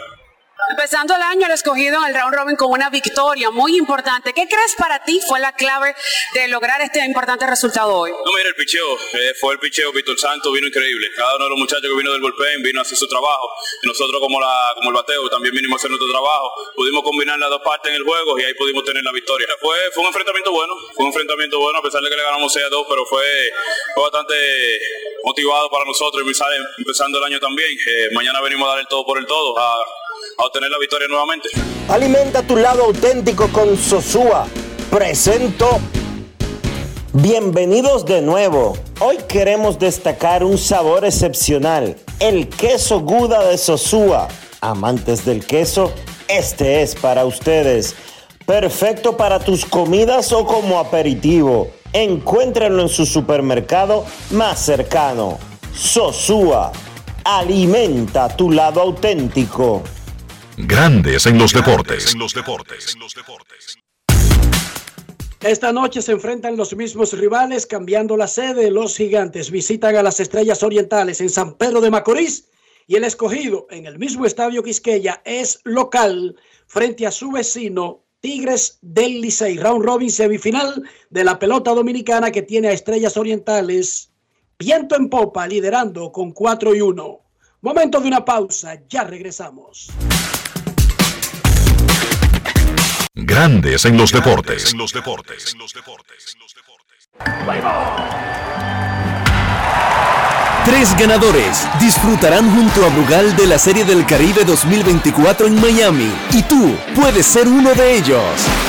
Empezando el año, el escogido en el round robin con una victoria muy importante. ¿Qué crees para ti fue la clave de lograr este importante resultado hoy? No, mira, el picheo, eh, fue el picheo, Víctor Santos vino increíble. Cada uno de los muchachos que vino del bullpen vino a hacer su trabajo. Nosotros como, la, como el bateo también vinimos a hacer nuestro trabajo. Pudimos combinar las dos partes en el juego y ahí pudimos tener la victoria. Fue, fue un enfrentamiento bueno, fue un enfrentamiento bueno a pesar de que le ganamos 6 a 2, pero fue, fue bastante motivado para nosotros empezando el año también. Eh, mañana venimos a dar el todo por el todo, a obtener la victoria nuevamente. Alimenta tu lado auténtico con Sosúa. Presento. Bienvenidos de nuevo. Hoy queremos destacar un sabor excepcional, el queso Guda de Sosúa. Amantes del queso, este es para ustedes. Perfecto para tus comidas o como aperitivo. Encuéntrenlo en su supermercado más cercano. Sosúa. Alimenta tu lado auténtico. Grandes en los deportes. Esta noche se enfrentan los mismos rivales cambiando la sede. Los gigantes visitan a las Estrellas Orientales en San Pedro de Macorís y el escogido en el mismo estadio Quisqueya es local frente a su vecino Tigres del Licey. Round Robin semifinal de la pelota dominicana que tiene a Estrellas Orientales viento en popa liderando con 4 y 1. Momento de una pausa, ya regresamos. Grandes en los deportes. Tres ganadores disfrutarán junto a Brugal de la Serie del Caribe 2024 en Miami. Y tú puedes ser uno de ellos.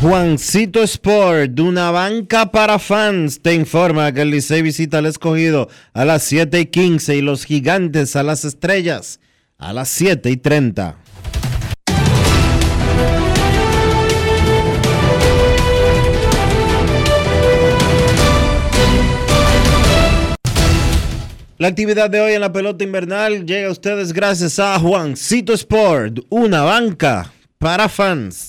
Juancito Sport, de una banca para fans, te informa que el Licey visita al escogido a las 7 y 15 y los gigantes a las estrellas a las 7 y 30. La actividad de hoy en la pelota invernal llega a ustedes gracias a Juancito Sport, una banca para fans.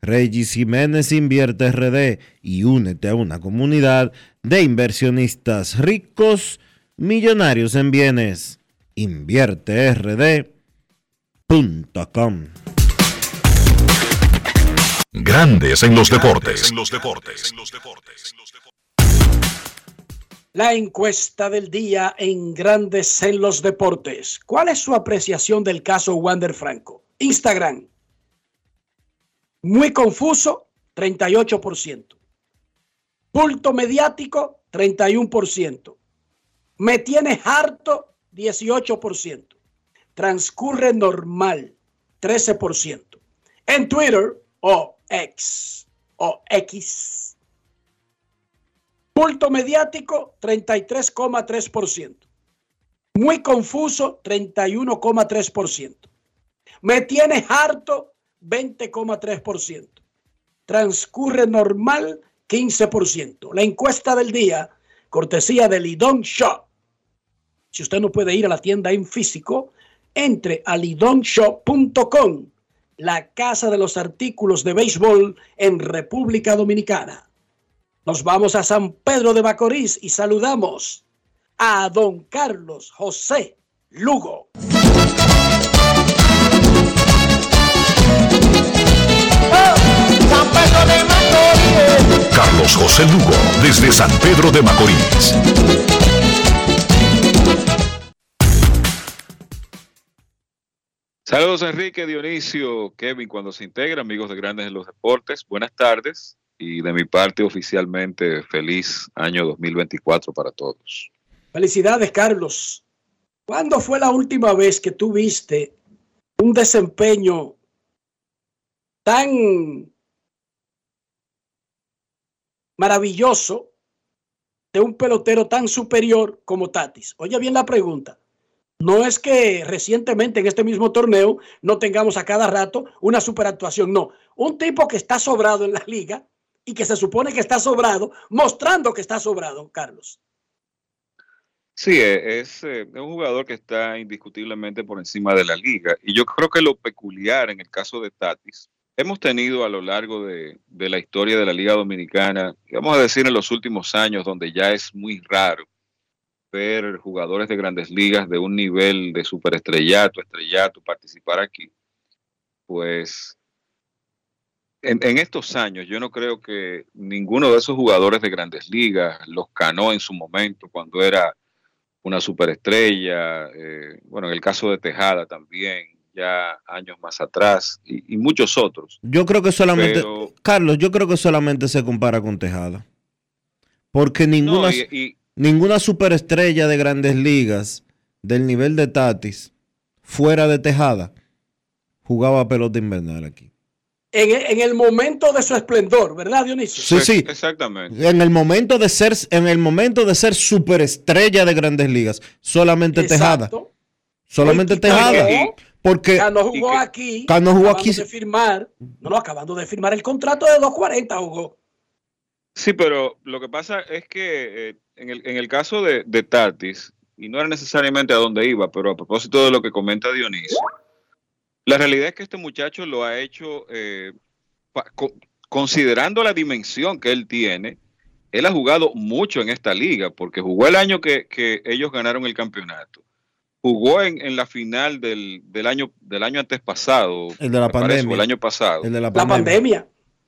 Regis Jiménez Invierte RD y únete a una comunidad de inversionistas ricos, millonarios en bienes. InvierteRD.com Grandes en los deportes. La encuesta del día en Grandes en los Deportes. ¿Cuál es su apreciación del caso Wander Franco? Instagram. Muy confuso, 38%. Bulto mediático, 31%. Me tiene harto, 18%. Transcurre normal, 13%. En Twitter o X o X. Bulto mediático, 33,3%. Muy confuso, 31,3%. Me tiene harto, 20,3%. Transcurre normal, 15%. La encuesta del día, cortesía de Lidon Shop. Si usted no puede ir a la tienda en físico, entre a lidonshop.com, la casa de los artículos de béisbol en República Dominicana. Nos vamos a San Pedro de Macorís y saludamos a don Carlos José Lugo. Carlos José Lugo, desde San Pedro de Macorís. Saludos Enrique, Dionisio, Kevin, cuando se integra, amigos de Grandes en los Deportes, buenas tardes y de mi parte oficialmente feliz año 2024 para todos. Felicidades, Carlos. ¿Cuándo fue la última vez que tú viste un desempeño tan maravilloso de un pelotero tan superior como Tatis? Oye bien la pregunta. No es que recientemente en este mismo torneo no tengamos a cada rato una superactuación, no. Un tipo que está sobrado en la liga y que se supone que está sobrado, mostrando que está sobrado, Carlos. Sí, eh, es, eh, es un jugador que está indiscutiblemente por encima de la liga. Y yo creo que lo peculiar en el caso de Tatis, hemos tenido a lo largo de, la historia de la Liga Dominicana, vamos a decir en los últimos años, donde ya es muy raro ver jugadores de grandes ligas de un nivel de superestrellato, estrellato, participar aquí. Pues en, estos años yo no creo que ninguno de esos jugadores de grandes ligas los ganó en su momento cuando era una superestrella, eh, bueno, en el caso de Tejada también, ya años más atrás, y, y muchos otros. Yo creo que solamente, Pero- Carlos, yo creo que solamente se compara con Tejada. Porque ninguna, No, y- y- ninguna superestrella de grandes ligas del nivel de Tatis, fuera de Tejada, jugaba pelota invernal aquí. En, en el momento de su esplendor, ¿verdad, Dionisio? Sí, sí. Exactamente. En el momento de ser, en el momento de ser superestrella de grandes ligas, solamente Tejada. Solamente Tejada. y- Porque Cano jugó aquí. Cano jugó acabando aquí. de firmar. No, no, acabando de firmar el contrato de 2.40 jugó. Sí, pero lo que pasa es que eh, en, el, en el caso de, de Tatis, y no era necesariamente a dónde iba, pero a propósito de lo que comenta Dionisio, la realidad es que este muchacho lo ha hecho eh, pa- co- considerando la dimensión que él tiene. Él ha jugado mucho en esta liga, porque jugó el año que, que ellos ganaron el campeonato. Jugó en, en la final del, del año del año antes pasado, El de la parece, pandemia. el año pasado El de la La pandemia.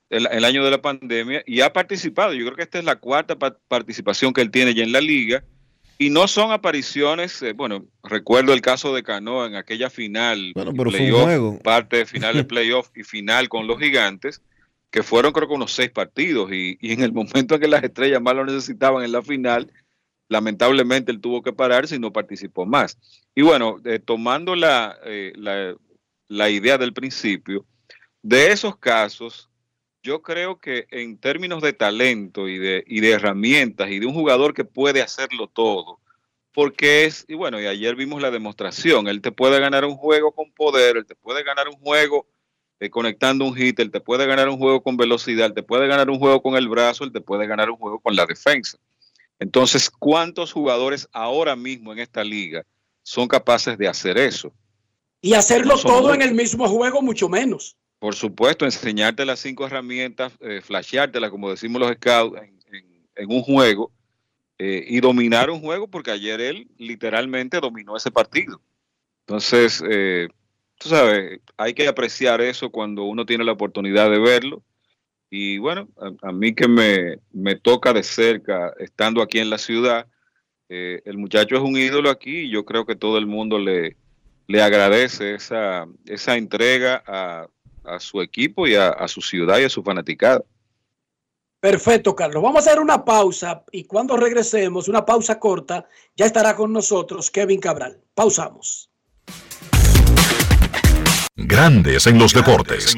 el, el año de la pandemia y ha participado. Yo creo que esta es la cuarta pa- participación que él tiene ya en la liga. Y no son apariciones, eh, bueno, recuerdo el caso de Cano en aquella final, Bueno, pero fue un juego. parte de final de (laughs) playoff y final con los gigantes, que fueron creo que unos seis partidos. Y, y en el momento en que las estrellas más lo necesitaban en la final, lamentablemente él tuvo que pararse y no participó más. Y bueno, eh, tomando la, eh, la, la idea del principio, de esos casos, yo creo que en términos de talento y de, y de herramientas y de un jugador que puede hacerlo todo, porque es, y bueno, y ayer vimos la demostración, él te puede ganar un juego con poder, él te puede ganar un juego eh, conectando un hit, él te puede ganar un juego con velocidad, él te puede ganar un juego con el brazo, él te puede ganar un juego con la defensa. Entonces, ¿cuántos jugadores ahora mismo en esta liga son capaces de hacer eso? Y hacerlo No todo en el mismo juego, mucho menos. Por supuesto, enseñarte las cinco herramientas, eh, flasheártelas, como decimos los scouts, en, en- en un juego eh, y dominar un juego, porque ayer él literalmente dominó ese partido. Entonces, eh, tú sabes, hay que apreciar eso cuando uno tiene la oportunidad de verlo. Y bueno, a, a mí que me, me toca de cerca, estando aquí en la ciudad, eh, el muchacho es un ídolo aquí y yo creo que todo el mundo le, le agradece esa, esa entrega a, a su equipo y a, a su ciudad y a su fanaticada. Perfecto, Carlos. Vamos a hacer una pausa y cuando regresemos, una pausa corta, ya estará con nosotros Kevin Cabral. Pausamos. Grandes en los deportes.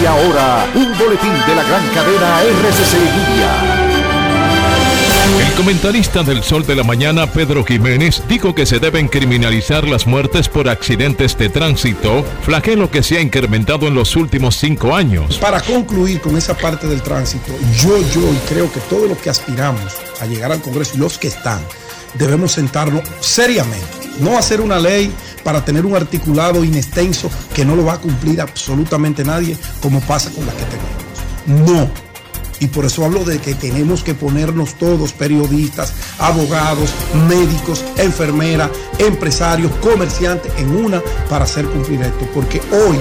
Y ahora, un boletín de la gran cadena RCC Media. El comentarista del Sol de la Mañana, Pedro Jiménez, dijo que se deben criminalizar las muertes por accidentes de tránsito, flagelo que se ha incrementado en los últimos cinco años. Para concluir con esa parte del tránsito, yo, yo y creo que todos los que aspiramos a llegar al Congreso y los que están, debemos sentarnos seriamente, no hacer una ley para tener un articulado inextenso que no lo va a cumplir absolutamente nadie, como pasa con la que tenemos. No, Y por eso hablo de que tenemos que ponernos todos, periodistas, abogados, médicos, enfermeras, empresarios, comerciantes, en una para hacer cumplir esto. Porque hoy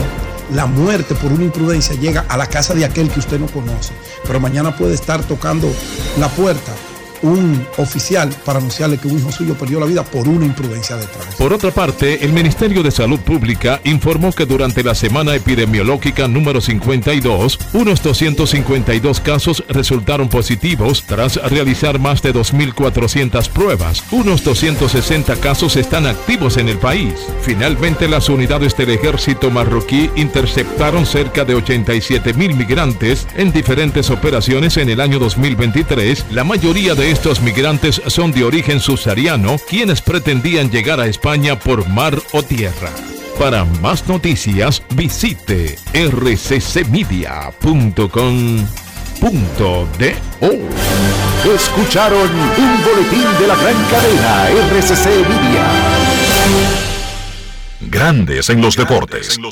la muerte por una imprudencia llega a la casa de aquel que usted no conoce. Pero mañana puede estar tocando la puerta un oficial para anunciarle que un hijo suyo perdió la vida por una imprudencia de tránsito. Por otra parte, el Ministerio de Salud Pública informó que durante la semana epidemiológica número 52, unos 252 casos resultaron positivos tras realizar más de 2.400 pruebas. Unos 260 casos están activos en el país. Finalmente, las unidades del ejército marroquí interceptaron cerca de 87 mil migrantes en diferentes operaciones en el año 2023, la mayoría de estos migrantes son de origen subsahariano, quienes pretendían llegar a España por mar o tierra. Para más noticias, visite rccmedia.com.do. Escucharon un boletín de la gran cadena RCC Media. Grandes en los deportes. En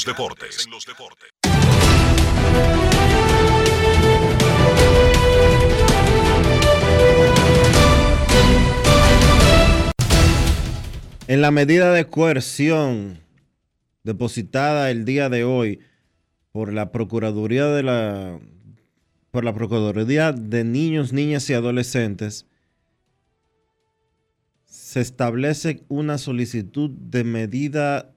la medida de coerción depositada el día de hoy por la Procuraduría de la por la Procuraduría de Niños, Niñas y Adolescentes se establece una solicitud de medida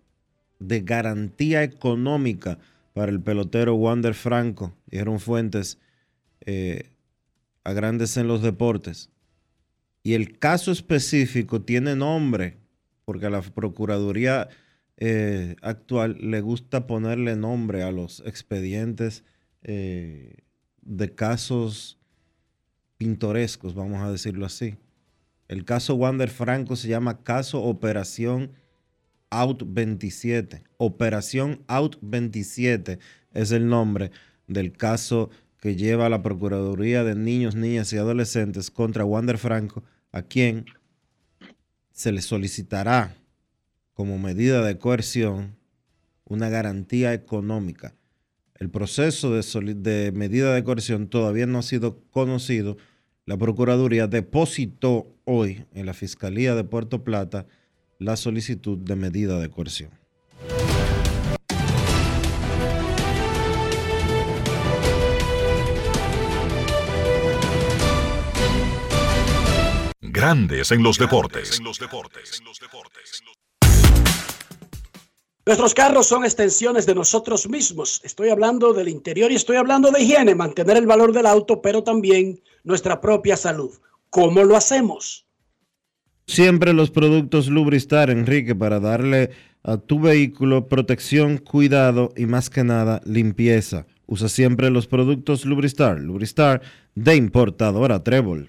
de garantía económica para el pelotero Wander Franco, dijeron fuentes eh, a grandes en los deportes. Y el caso específico tiene nombre, porque a la Procuraduría eh, actual le gusta ponerle nombre a los expedientes eh, de casos pintorescos, vamos a decirlo así. El caso Wander Franco se llama caso Operación Out 27. Operación Out 27 es el nombre del caso que lleva la Procuraduría de Niños, Niñas y Adolescentes contra Wander Franco, a quien se le solicitará como medida de coerción una garantía económica. El proceso de, medida de coerción todavía no ha sido conocido. La Procuraduría depositó hoy en la Fiscalía de Puerto Plata la solicitud de medida de coerción. Grandes en los deportes. Nuestros carros son extensiones de nosotros mismos. Estoy hablando del interior y estoy hablando de higiene, mantener el valor del auto, pero también nuestra propia salud. ¿Cómo lo hacemos? Siempre los productos Lubristar, Enrique, para darle a tu vehículo protección, cuidado y más que nada limpieza. Usa siempre los productos Lubristar. Lubristar de importadora Trébol.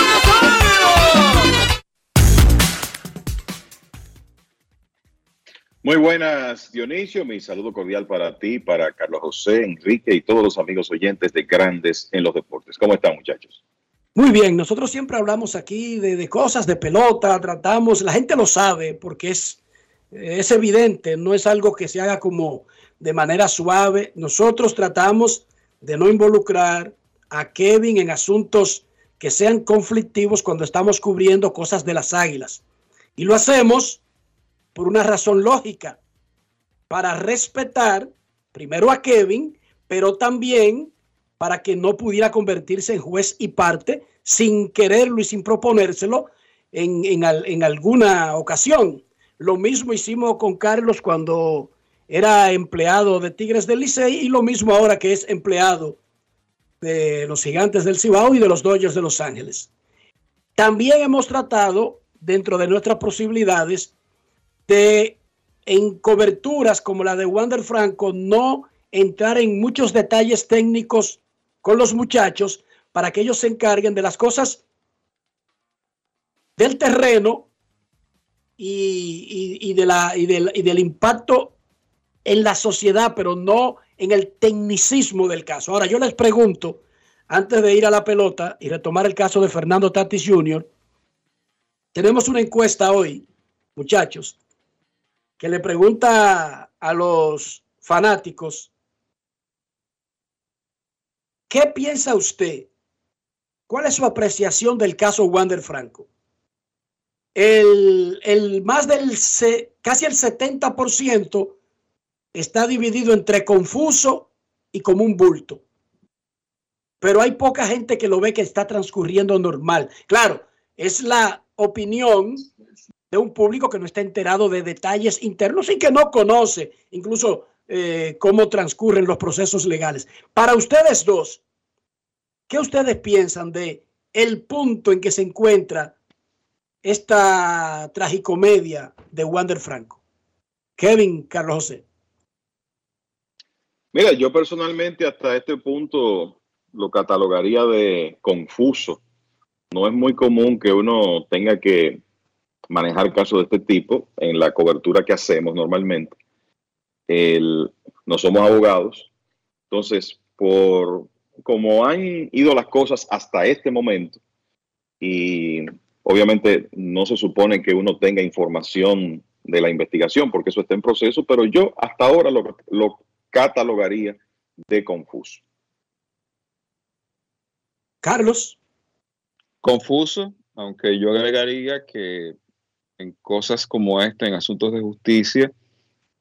Muy buenas, Dionisio. Mi saludo cordial para ti, para Carlos José, Enrique y todos los amigos oyentes de Grandes en los Deportes. ¿Cómo están, muchachos? Muy bien, nosotros siempre hablamos aquí de, de cosas de pelota, tratamos, la gente lo sabe porque es, es evidente, no es algo que se haga como de manera suave. Nosotros tratamos de no involucrar a Kevin en asuntos que sean conflictivos cuando estamos cubriendo cosas de las águilas. Y lo hacemos por una razón lógica, para respetar primero a Kevin, pero también para que no pudiera convertirse en juez y parte sin quererlo y sin proponérselo en, en en alguna ocasión. Lo mismo hicimos con Carlos cuando era empleado de Tigres del Licey y lo mismo ahora que es empleado de los Gigantes del Cibao y de los Dodgers de Los Ángeles. También hemos tratado, dentro de nuestras posibilidades, de en coberturas como la de Wander Franco, no entrar en muchos detalles técnicos con los muchachos para que ellos se encarguen de las cosas del terreno y, y- y de la, y del, y del impacto en la sociedad, pero no en el tecnicismo del caso. Ahora, yo les pregunto, antes de ir a la pelota y retomar el caso de Fernando Tatis Jr., tenemos una encuesta hoy, muchachos, que le pregunta a los fanáticos, ¿qué piensa usted? ¿Cuál es su apreciación del caso Wander Franco? El, el más del, casi el 70% está dividido entre confuso y como un bulto. Pero hay poca gente que lo ve que está transcurriendo normal. Claro, es la opinión de un público que no está enterado de detalles internos y que no conoce incluso eh, cómo transcurren los procesos legales. Para ustedes dos, ¿qué ustedes piensan de el punto en que se encuentra esta tragicomedia de Wander Franco? Kevin, Carlos José. Mira, yo personalmente hasta este punto lo catalogaría de confuso. No es muy común que uno tenga que manejar casos de este tipo en la cobertura que hacemos normalmente. El- no somos abogados, entonces, por como han ido las cosas hasta este momento, y obviamente no se supone que uno tenga información de la investigación, porque eso está en proceso, pero yo hasta ahora lo, lo catalogaría de confuso. Carlos. Confuso, aunque yo agregaría que en cosas como esta, en asuntos de justicia,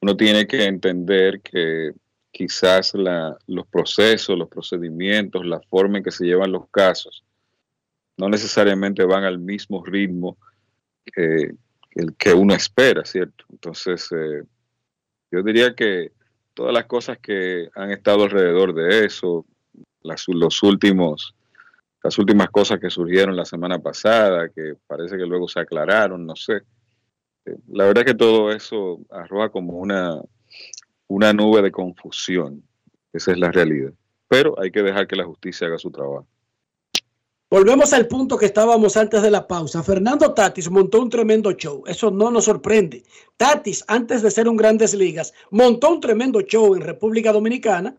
uno tiene que entender que quizás los procesos, los procedimientos, la forma en que se llevan los casos, no necesariamente van al mismo ritmo que el que uno espera, ¿cierto? Entonces, eh, yo diría que todas las cosas que han estado alrededor de eso, las, los últimos, las últimas cosas que surgieron la semana pasada, que parece que luego se aclararon, no sé. Eh, La verdad es que todo eso arroja como una, una nube de confusión. Esa es la realidad. Pero hay que dejar que la justicia haga su trabajo. Volvemos al punto que estábamos antes de la pausa. Fernando Tatis montó un tremendo show. Eso no nos sorprende. Tatis, antes de ser un Grandes Ligas, montó un tremendo show en República Dominicana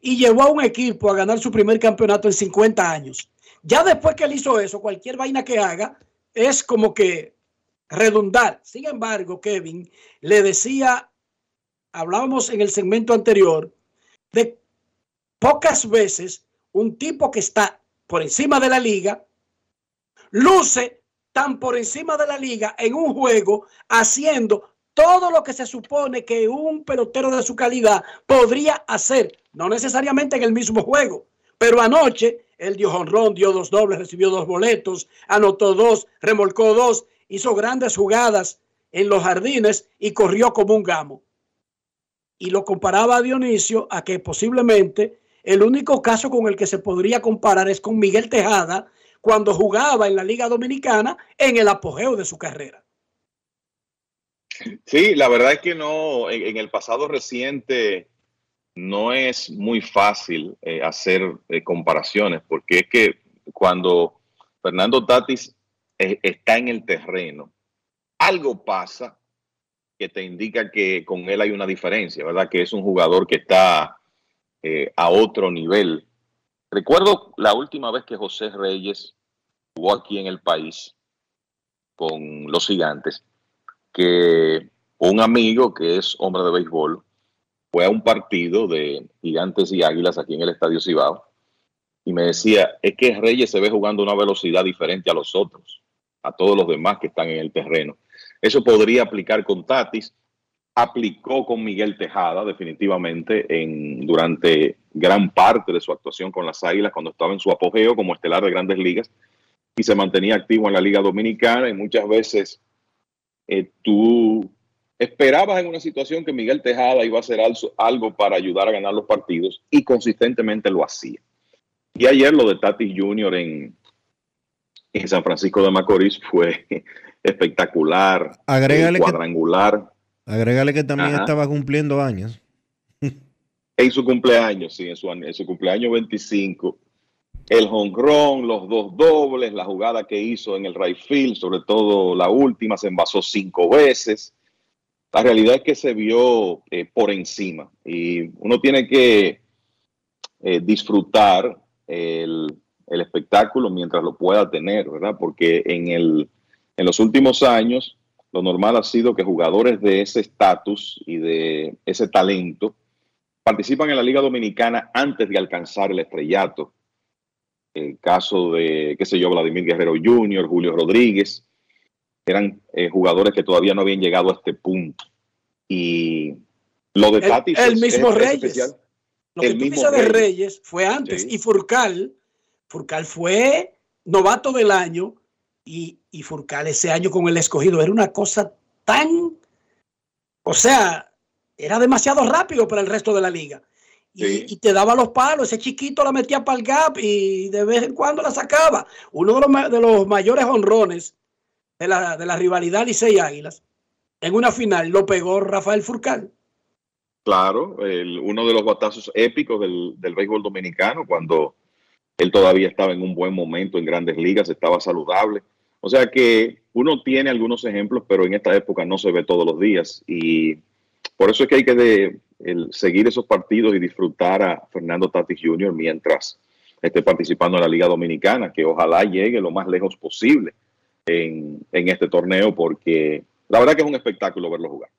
y llevó a un equipo a ganar su primer campeonato en 50 años. Ya después que él hizo eso, cualquier vaina que haga es como que redundar. Sin embargo, Kevin le decía, hablábamos en el segmento anterior, de pocas veces un tipo que está por encima de la liga luce tan por encima de la liga en un juego haciendo todo lo que se supone que un pelotero de su calidad podría hacer, no necesariamente en el mismo juego, pero anoche él dio jonrón, dio dos dobles, recibió dos boletos, anotó dos, remolcó dos, hizo grandes jugadas en los jardines y corrió como un gamo. Y lo comparaba a Dionisio a que posiblemente el único caso con el que se podría comparar es con Miguel Tejada cuando jugaba en la Liga Dominicana en el apogeo de su carrera. Sí, la verdad es que no, en el pasado reciente no es muy fácil eh, hacer eh, comparaciones, porque es que cuando Fernando Tatis eh, está en el terreno, algo pasa que te indica que con él hay una diferencia, ¿verdad? Que es un jugador que está eh, a otro nivel. Recuerdo la última vez que José Reyes jugó aquí en el país con los gigantes, que un amigo que es hombre de béisbol fue a un partido de gigantes y águilas aquí en el Estadio Cibao y me decía, es que Reyes se ve jugando a una velocidad diferente a los otros, a todos los demás que están en el terreno. Eso podría aplicar con Tatis, aplicó con Miguel Tejada definitivamente en, durante gran parte de su actuación con las Águilas cuando estaba en su apogeo como estelar de grandes ligas y se mantenía activo en la Liga Dominicana y muchas veces eh, tú esperabas en una situación que Miguel Tejada iba a hacer algo, para ayudar a ganar los partidos y consistentemente lo hacía. Y ayer lo de Tatis Jr. en, en San Francisco de Macorís fue (laughs) espectacular, Agrégale que- cuadrangular. Agrégale que también Ajá. estaba cumpliendo años. En su cumpleaños, sí, en su, en su cumpleaños 25. El jonrón, los dos dobles, la jugada que hizo en el right field, sobre todo la última, se envasó cinco veces. La realidad es que se vio eh, por encima y uno tiene que eh, disfrutar el, el espectáculo mientras lo pueda tener, ¿verdad? Porque en, el, en los últimos años lo normal ha sido que jugadores de ese estatus y de ese talento participan en la Liga Dominicana antes de alcanzar el estrellato. El caso de, qué sé yo, Vladimir Guerrero Jr., Julio Rodríguez, eran eh, jugadores que todavía no habían llegado a este punto. Y lo de El, Tatis el es- mismo es- es Reyes. especial. Lo que El tú mismo dices de Reyes. Reyes fue antes. Sí. Y Furcal, Furcal fue novato del año y, y Furcal ese año con el escogido era una cosa tan, o sea, era demasiado rápido para el resto de la liga. Y, y te daba los palos, ese chiquito la metía para el gap y de vez en cuando la sacaba. Uno de los, de los mayores honrones de la, de la rivalidad Licey Águilas en una final lo pegó Rafael Furcal. Claro, el- uno de los batazos épicos del, del béisbol dominicano, cuando él todavía estaba en un buen momento en grandes ligas, estaba saludable. O sea que uno tiene algunos ejemplos, pero en esta época no se ve todos los días. Y por eso es que hay que de- el- seguir esos partidos y disfrutar a Fernando Tatis Jr. mientras esté participando en la Liga Dominicana, que ojalá llegue lo más lejos posible en, en este torneo, porque la verdad que es un espectáculo verlo jugar.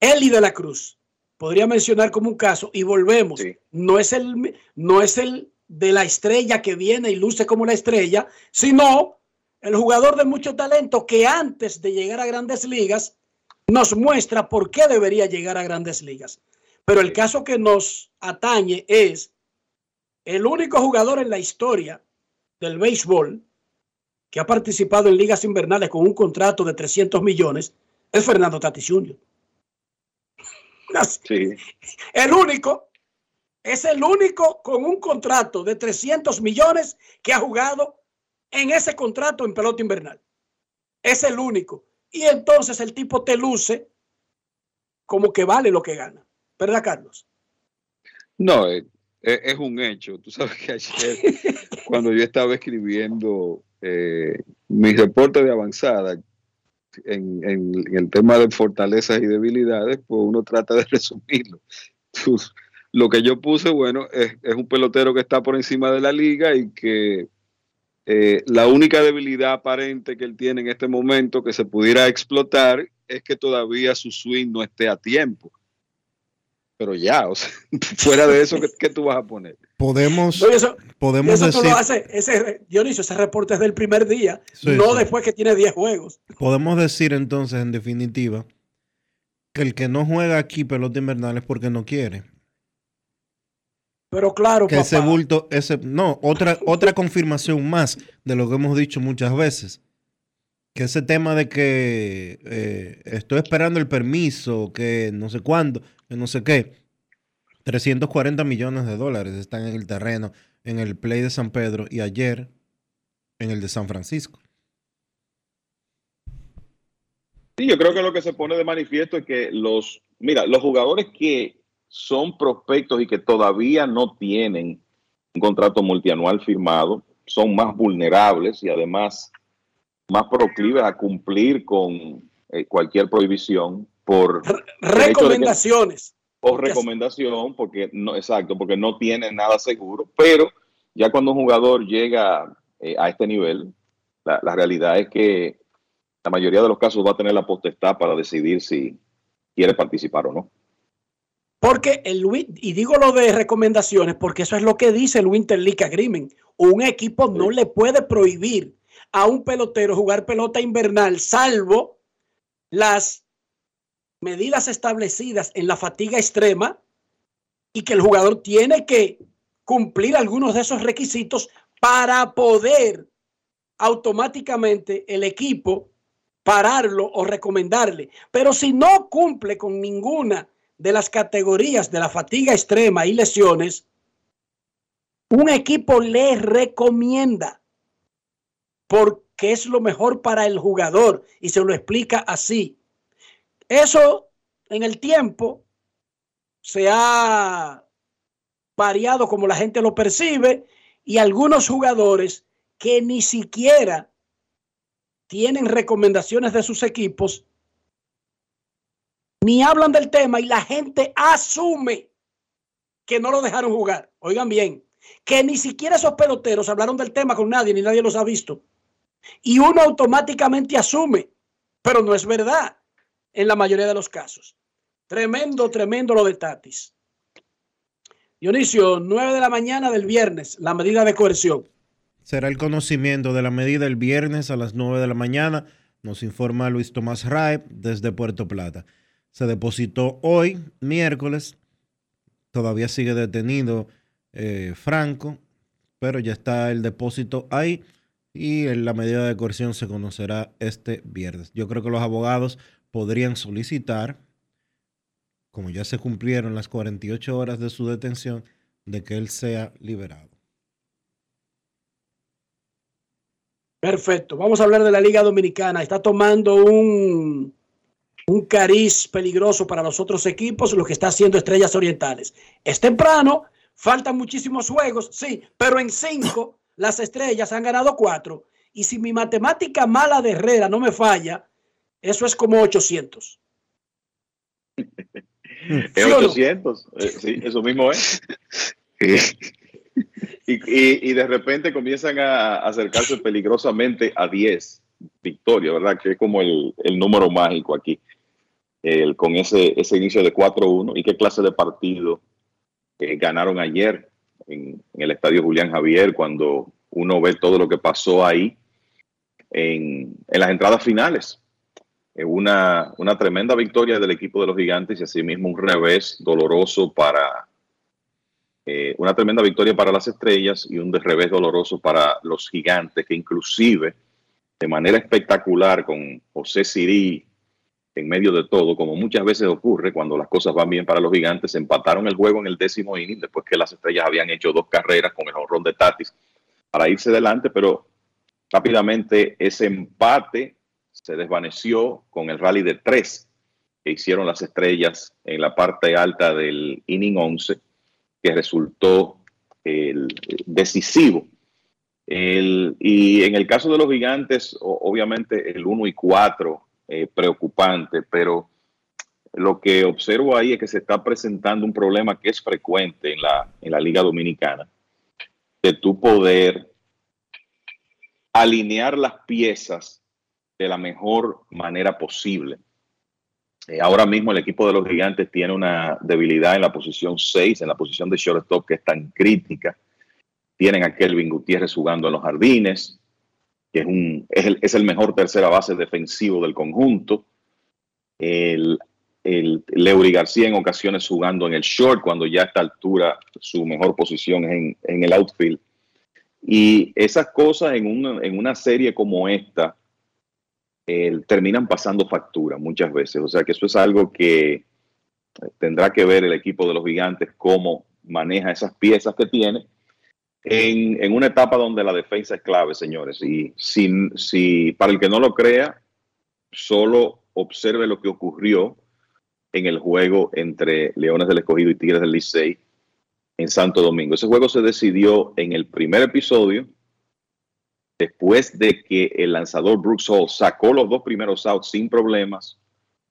Eli de la Cruz. Podría mencionar como un caso y volvemos. No es el no es el de la estrella que viene y luce como la estrella, sino el jugador de mucho talento que antes de llegar a Grandes Ligas nos muestra por qué debería llegar a Grandes Ligas. Pero el caso que nos atañe es el único jugador en la historia del béisbol que ha participado en ligas invernales con un contrato de 300 millones es Fernando Tatis Jr. Sí. El único, es el único con un contrato de 300 millones que ha jugado en ese contrato en pelota invernal. Es el único. Y entonces el tipo te luce como que vale lo que gana. ¿Verdad, Carlos? No, eh, eh, es un hecho. Tú sabes que ayer, cuando yo estaba escribiendo eh, mi reporte de avanzada en, en- el tema de fortalezas y debilidades, pues uno trata de (laughs) resumirlo. Lo que yo puse, bueno, es, es un pelotero que está por encima de la liga y que eh, la única debilidad aparente que él tiene en este momento que se pudiera explotar es que todavía su swing no esté a tiempo. Pero ya, o sea, (laughs) fuera de eso, ¿qué, qué tú vas a poner? Podemos, No, eso- podemos eso tú lo hace, ese, Dionisio, ese reporte es del primer día, Sí, no sí. después que tiene 10 juegos. podemos decir entonces en definitiva que el que no juega aquí pelota invernal es porque no quiere. Pero claro, que ese bulto, ese, no, otra, (laughs) otra confirmación más de lo que hemos dicho muchas veces. Que ese tema de que eh, estoy esperando el permiso, que no sé cuándo, que no sé qué. 340 millones de dólares están en el terreno, en el play de San Pedro y ayer en el de San Francisco. Sí, yo creo que lo que se pone de manifiesto es que los, mira, los jugadores que son prospectos y que todavía no tienen un contrato multianual firmado son más vulnerables y además más proclives a cumplir con eh, cualquier prohibición por que- Recomendaciones. o recomendación, porque no, exacto, porque no tienen nada seguro, pero ya cuando un jugador llega eh, a este nivel, la, la realidad es que la mayoría de los casos va a tener la potestad para decidir si quiere participar o no. Porque el win- y digo lo de recomendaciones, porque eso es lo que dice el Winter League Agreement. Un equipo no le puede prohibir a un pelotero jugar pelota invernal, salvo las medidas establecidas en la fatiga extrema y que el jugador tiene que cumplir algunos de esos requisitos para poder automáticamente el equipo pararlo o recomendarle. Pero si no cumple con ninguna de las categorías de la fatiga extrema y lesiones, un equipo le recomienda porque es lo mejor para el jugador y se lo explica así. Eso en el tiempo se ha variado como la gente lo percibe y algunos jugadores que ni siquiera tienen recomendaciones de sus equipos ni hablan del tema y la gente asume que no lo dejaron jugar. Oigan bien, que ni siquiera esos peloteros hablaron del tema con nadie, ni nadie los ha visto. Y uno automáticamente asume, pero no es verdad en la mayoría de los casos. Tremendo, tremendo lo de Tatis. Dionisio, 9 de la mañana del viernes, la medida de coerción. Será el conocimiento de la medida el viernes a las 9 de la mañana, nos informa Luis Tomás Raep desde Puerto Plata. Se depositó hoy, miércoles, todavía sigue detenido eh, Franco, pero ya está el depósito ahí y la medida de coerción se conocerá este viernes. Yo creo que los abogados podrían solicitar, como ya se cumplieron las 48 horas de su detención, de que él sea liberado. Perfecto. Vamos a hablar de la Liga Dominicana. Está tomando un, un cariz peligroso para los otros equipos, lo que está haciendo Estrellas Orientales. Es temprano, faltan muchísimos juegos, sí, pero en cinco (laughs) las estrellas han ganado cuatro. Y si mi matemática mala de Herrera no me falla, eso es como 800. Es 800, eh, sí, eso mismo es. Y, y- y de repente comienzan a acercarse peligrosamente a 10 victorias, ¿verdad? Que es como el, el número mágico aquí, el- con ese, ese inicio de 4-1. ¿Y qué clase de partido eh, ganaron ayer en, en el estadio Julián Javier cuando uno ve todo lo que pasó ahí en, en las entradas finales? Eh, Una, una tremenda victoria del equipo de los gigantes y asimismo un revés doloroso para, eh, una tremenda victoria para las estrellas y un revés doloroso para los gigantes, que inclusive de manera espectacular con José Sirí en medio de todo, como muchas veces ocurre cuando las cosas van bien para los gigantes, empataron el juego en el décimo inning después que las estrellas habían hecho dos carreras con el honrón de Tatis para irse adelante, pero rápidamente ese empate se desvaneció con el rally de tres que hicieron las estrellas en la parte alta del inning 11 que resultó decisivo. El- y en el caso de los gigantes, obviamente el 1 y 4, eh, preocupante, pero lo que observo ahí es que se está presentando un problema que es frecuente en la, en la Liga Dominicana, de tu poder alinear las piezas de la mejor manera posible. Eh, ahora mismo el equipo de los gigantes tiene una debilidad en la posición 6, en la posición de shortstop que es tan crítica. Tienen a Kelvin Gutiérrez jugando en los jardines, que es, un, es, el, es el mejor tercera base defensivo del conjunto. El, el Leury García en ocasiones jugando en el short, cuando ya a esta altura su mejor posición es en, en el outfield. Y esas cosas en una, en una serie como esta, terminan pasando factura muchas veces. O sea que eso es algo que tendrá que ver el equipo de los gigantes, cómo maneja esas piezas que tiene en, en una etapa donde la defensa es clave, señores. Y si, si para el que no lo crea, solo observe lo que ocurrió en el juego entre Leones del Escogido y Tigres del Licey en Santo Domingo. Ese juego se decidió en el primer episodio, después de que el lanzador Brooks Hall sacó los dos primeros outs sin problemas,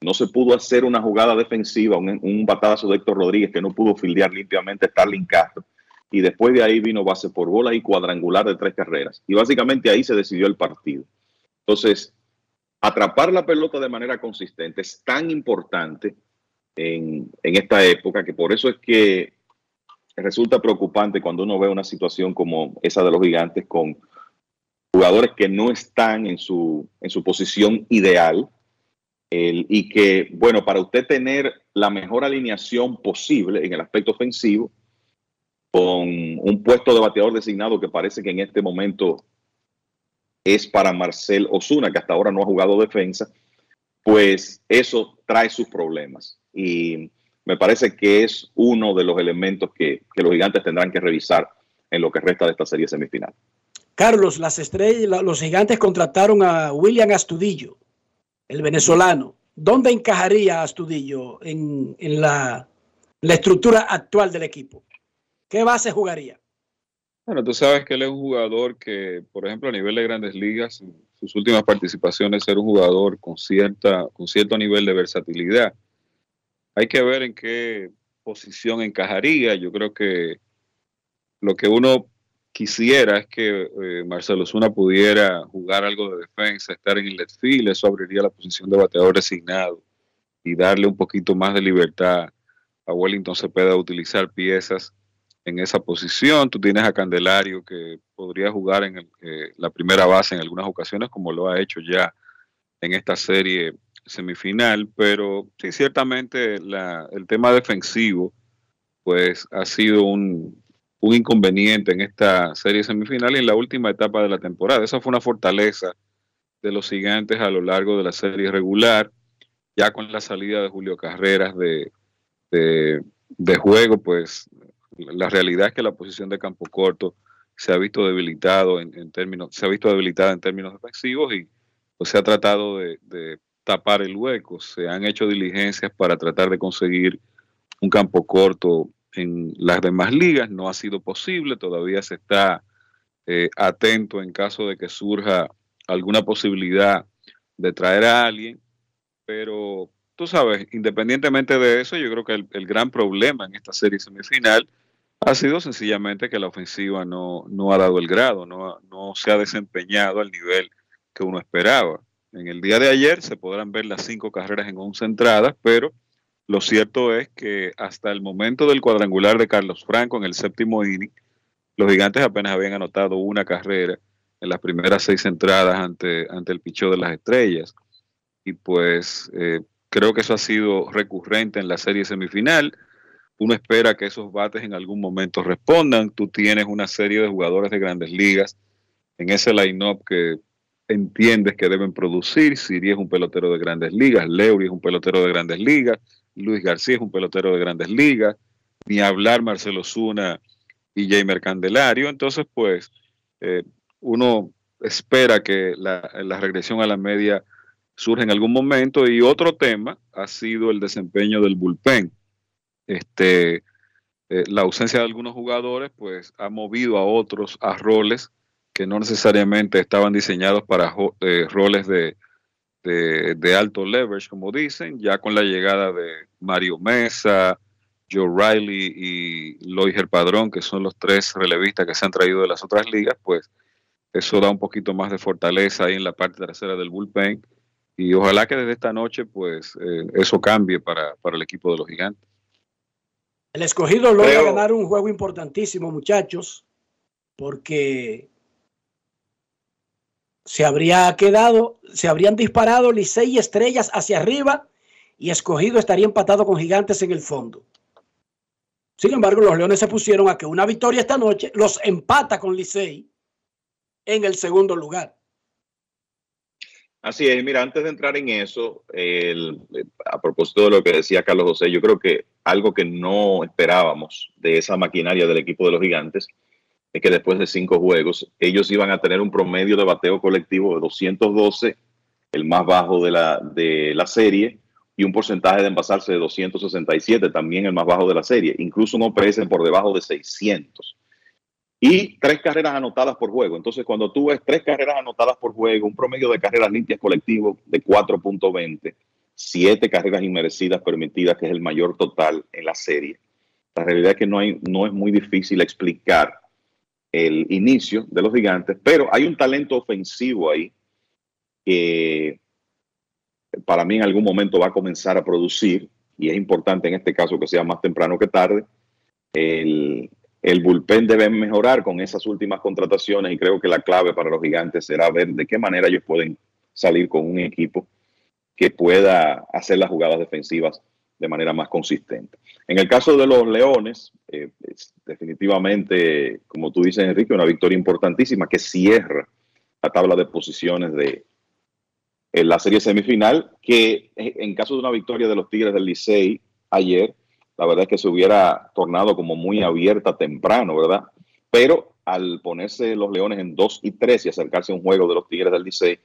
no se pudo hacer una jugada defensiva, un, un batazo de Héctor Rodríguez que no pudo fildear limpiamente Starling Castro. Y después de ahí vino base por bola y cuadrangular de tres carreras. Y básicamente ahí se decidió el partido. Entonces, atrapar la pelota de manera consistente es tan importante en, en esta época que por eso es que resulta preocupante cuando uno ve una situación como esa de los gigantes con jugadores que no están en su, en su posición ideal y que, bueno, para usted tener la mejor alineación posible en el aspecto ofensivo, con un puesto de bateador designado que parece que en este momento es para Marcel Osuna, que hasta ahora no ha jugado defensa, pues eso trae sus problemas. Y me parece que es uno de los elementos que, que los gigantes tendrán que revisar en lo que resta de esta serie semifinal. Carlos, las estrellas, la- los gigantes contrataron a William Astudillo, el venezolano. ¿Dónde encajaría Astudillo en, en la, la estructura actual del equipo? ¿Qué base jugaría? Bueno, tú sabes que él es un jugador que, por ejemplo, a nivel de grandes ligas, sus últimas participaciones era un jugador con, cierta, con cierto nivel de versatilidad. hay que ver en qué posición encajaría. Yo creo que lo que uno quisiera es que eh, Marcelo Zuna pudiera jugar algo de defensa, estar en el left field, eso abriría la posición de bateador designado y darle un poquito más de libertad a Wellington Cepeda a utilizar piezas en esa posición. Tú tienes a Candelario que podría jugar en el, eh, la primera base en algunas ocasiones, como lo ha hecho ya en esta serie semifinal, pero sí, ciertamente la- el tema defensivo pues ha sido un, un inconveniente en esta serie semifinal y en la última etapa de la temporada. Esa fue una fortaleza de los gigantes a lo largo de la serie regular, ya con la salida de Julio Carreras de, de, juego, pues la realidad es que la posición de campo corto se ha visto debilitado en, en términos, se ha visto debilitada en términos defensivos y pues se ha tratado de, de tapar el hueco. Se han hecho diligencias para tratar de conseguir un campo corto en las demás ligas. No ha sido posible, todavía se está eh, atento en caso de que surja alguna posibilidad de traer a alguien, pero tú sabes, independientemente de eso, yo creo que el, el gran problema en esta serie semifinal ha sido sencillamente que la ofensiva no, no ha dado el grado, no, no se ha desempeñado al nivel que uno esperaba. En el día de ayer se podrán ver las cinco carreras en 11 entradas, pero lo cierto es que hasta el momento del cuadrangular de Carlos Franco en el séptimo inning, los gigantes apenas habían anotado una carrera en las primeras seis entradas ante, ante el picheo de las estrellas. Y pues eh, creo que eso ha sido recurrente en la serie semifinal. Uno espera que esos bates en algún momento respondan. Tú tienes una serie de jugadores de grandes ligas en ese line-up que entiendes que deben producir. Siri es un pelotero de grandes ligas, Leury es un pelotero de grandes ligas, Luis García es un pelotero de grandes ligas, ni hablar Marcelo Zuna y Jamer Candelario. Entonces, pues, eh, uno espera que la, regresión a la media surja en algún momento. Y otro tema ha sido el desempeño del bullpen. Este, eh, la ausencia de algunos jugadores, pues, ha movido a otros a roles que no necesariamente estaban diseñados para eh, roles de, de, de alto leverage, como dicen, ya con la llegada de Mario Mesa, Joe Riley y Loiger Padrón, que son los tres relevistas que se han traído de las otras ligas, pues eso da un poquito más de fortaleza ahí en la parte trasera del bullpen. Y ojalá que desde esta noche, pues, eh, eso cambie para, para el equipo de los gigantes. El escogido logra Creo- ganar un juego importantísimo, muchachos, porque se habría quedado, se habrían disparado Licey y Estrellas hacia arriba y escogido estaría empatado con Gigantes en el fondo. Sin embargo, los Leones se pusieron a que una victoria esta noche los empata con Licey en el segundo lugar. Así es, mira, antes de entrar en eso, a propósito de lo que decía Carlos José, yo creo que algo que no esperábamos de esa maquinaria del equipo de los gigantes es que después de cinco juegos ellos iban a tener un promedio de bateo colectivo de 212, el más bajo de la, de la serie, y un porcentaje de envasarse de 267, también el más bajo de la serie, incluso un OPS por debajo de 600 y tres carreras anotadas por juego. Entonces, cuando tú ves tres carreras anotadas por juego, un promedio de carreras limpias colectivo de 4.20, siete carreras inmerecidas permitidas, que es el mayor total en la serie. La realidad es que no, hay, no es muy difícil explicar el inicio de los gigantes, pero hay un talento ofensivo ahí que para mí en algún momento va a comenzar a producir, y es importante en este caso que sea más temprano que tarde. El, el bullpen debe mejorar con esas últimas contrataciones y creo que la clave para los gigantes será ver de qué manera ellos pueden salir con un equipo que pueda hacer las jugadas defensivas de manera más consistente. En el caso de los Leones, eh, definitivamente, como tú dices, Enrique, una victoria importantísima que cierra la tabla de posiciones de en la serie semifinal, que eh, en caso de una victoria de los Tigres del Licey ayer, la verdad es que se hubiera tornado como muy abierta temprano, ¿verdad? Pero al ponerse los Leones en 2 y 3 y acercarse a un juego de los Tigres del Licey,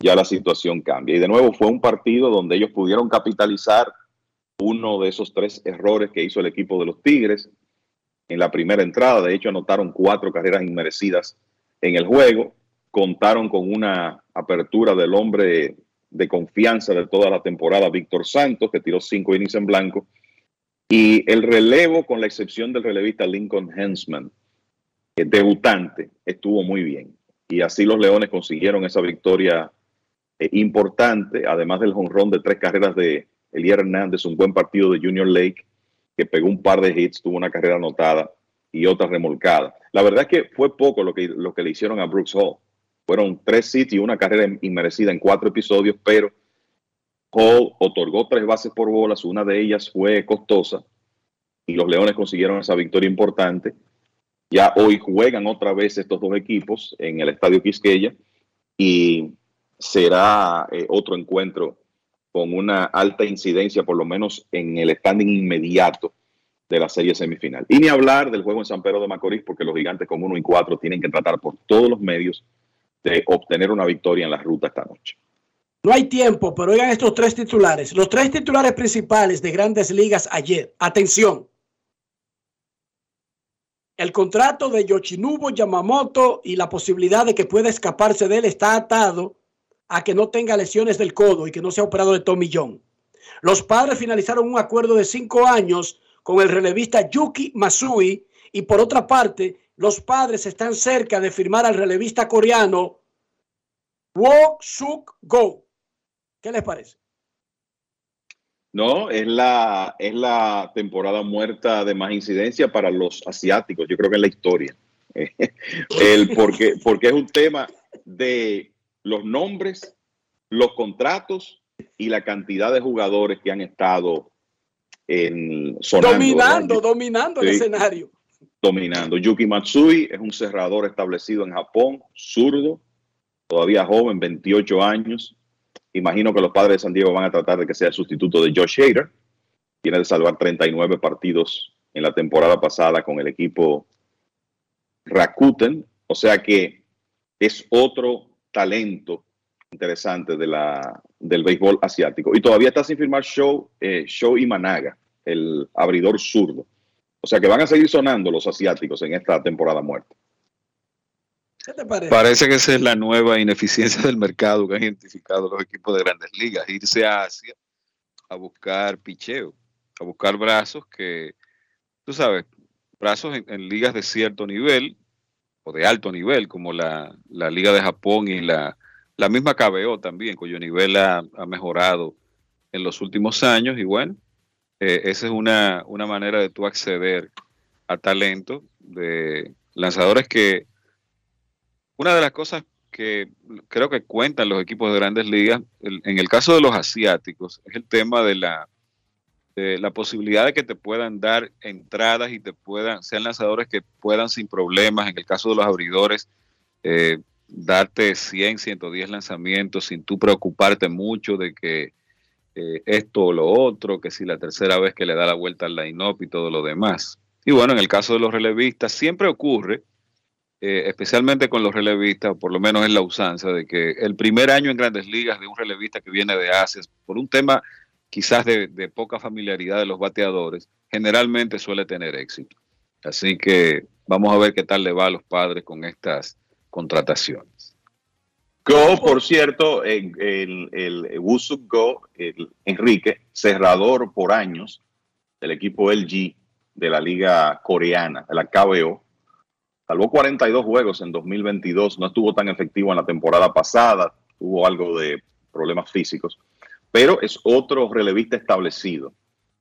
ya la situación cambia. Y de nuevo fue un partido donde ellos pudieron capitalizar uno de esos tres errores que hizo el equipo de los Tigres en la primera entrada. De hecho, anotaron cuatro carreras inmerecidas en el juego. Contaron con una apertura del hombre de confianza de toda la temporada, Víctor Santos, que tiró cinco innings en blanco. Y el relevo, con la excepción del relevista Lincoln Hensman, eh, debutante, estuvo muy bien. Y así los Leones consiguieron esa victoria eh, importante, además del jonrón de tres carreras de Elier Hernández, un buen partido de Junior Lake, que pegó un par de hits, tuvo una carrera anotada y otra remolcada. La verdad es que fue poco lo que, lo que le hicieron a Brooks Hall. Fueron tres hits y una carrera inmerecida en cuatro episodios, pero Hall otorgó tres bases por bolas, una de ellas fue costosa y los Leones consiguieron esa victoria importante. Ya hoy juegan otra vez estos dos equipos en el Estadio Quisqueya y será eh, otro encuentro con una alta incidencia, por lo menos en el standing inmediato de la serie semifinal. Y ni hablar del juego en San Pedro de Macorís, porque los gigantes con 1 y 4 tienen que tratar por todos los medios de obtener una victoria en la ruta esta noche. No hay tiempo, pero oigan estos tres titulares. Los tres titulares principales de grandes ligas ayer. Atención. El contrato de Yoshinobu Yamamoto y la posibilidad de que pueda escaparse de él está atado a que no tenga lesiones del codo y que no sea operado de Tommy John. Los padres finalizaron un acuerdo de cinco años con el relevista Yuki Masui y por otra parte, los padres están cerca de firmar al relevista coreano Wo Suk Go. ¿Qué les parece? No, es la, es la temporada muerta de más incidencia para los asiáticos, yo creo que es la historia. (laughs) El, porque, porque es un tema de los nombres, los contratos y la cantidad de jugadores que han estado en, dominando, ¿verdad? dominando el escenario. dominando. Yuki Matsui es un cerrador establecido en Japón, zurdo, todavía joven, 28 años. Imagino que los padres de San Diego van a tratar de que sea el sustituto de Josh Hader. Tiene de salvar 39 partidos en la temporada pasada con el equipo Rakuten. O sea que es otro talento interesante de la, del béisbol asiático. Y todavía está sin firmar Show, eh, Show Imanaga, el abridor zurdo. O sea que van a seguir sonando los asiáticos en esta temporada muerta. ¿Qué te parece? Parece que esa es la nueva ineficiencia del mercado que han identificado los equipos de grandes ligas, irse a Asia a buscar picheo, a buscar brazos que, tú sabes, brazos en, en ligas de cierto nivel de alto nivel, como la, la Liga de Japón y la, la misma KBO también, cuyo nivel ha, ha mejorado en los últimos años. Y bueno, eh, esa es una, una manera de tú acceder a talento de lanzadores que una de las cosas que creo que cuentan los equipos de grandes ligas, en el caso de los asiáticos, es el tema de la, de la posibilidad de que te puedan dar entradas y te puedan, sean lanzadores que puedan sin problemas, en el caso de los abridores, eh, darte 100, 110 lanzamientos sin tú preocuparte mucho de que eh, esto o lo otro, que si la tercera vez que le da la vuelta al line-up y todo lo demás. Y bueno, en el caso de los relevistas, siempre ocurre, eh, especialmente con los relevistas, por lo menos es la usanza, de que el primer año en grandes ligas de un relevista que viene de Asia, por un tema quizás de, de poca familiaridad de los bateadores, generalmente suele tener éxito. Así que vamos a ver qué tal le va a los padres con estas contrataciones. Go, por cierto, el, el, el Go, el Enrique, cerrador por años del equipo LG de la liga coreana, de la KBO, salvó 42 juegos en 2022, no estuvo tan efectivo en la temporada pasada, tuvo algo de problemas físicos, pero es otro relevista establecido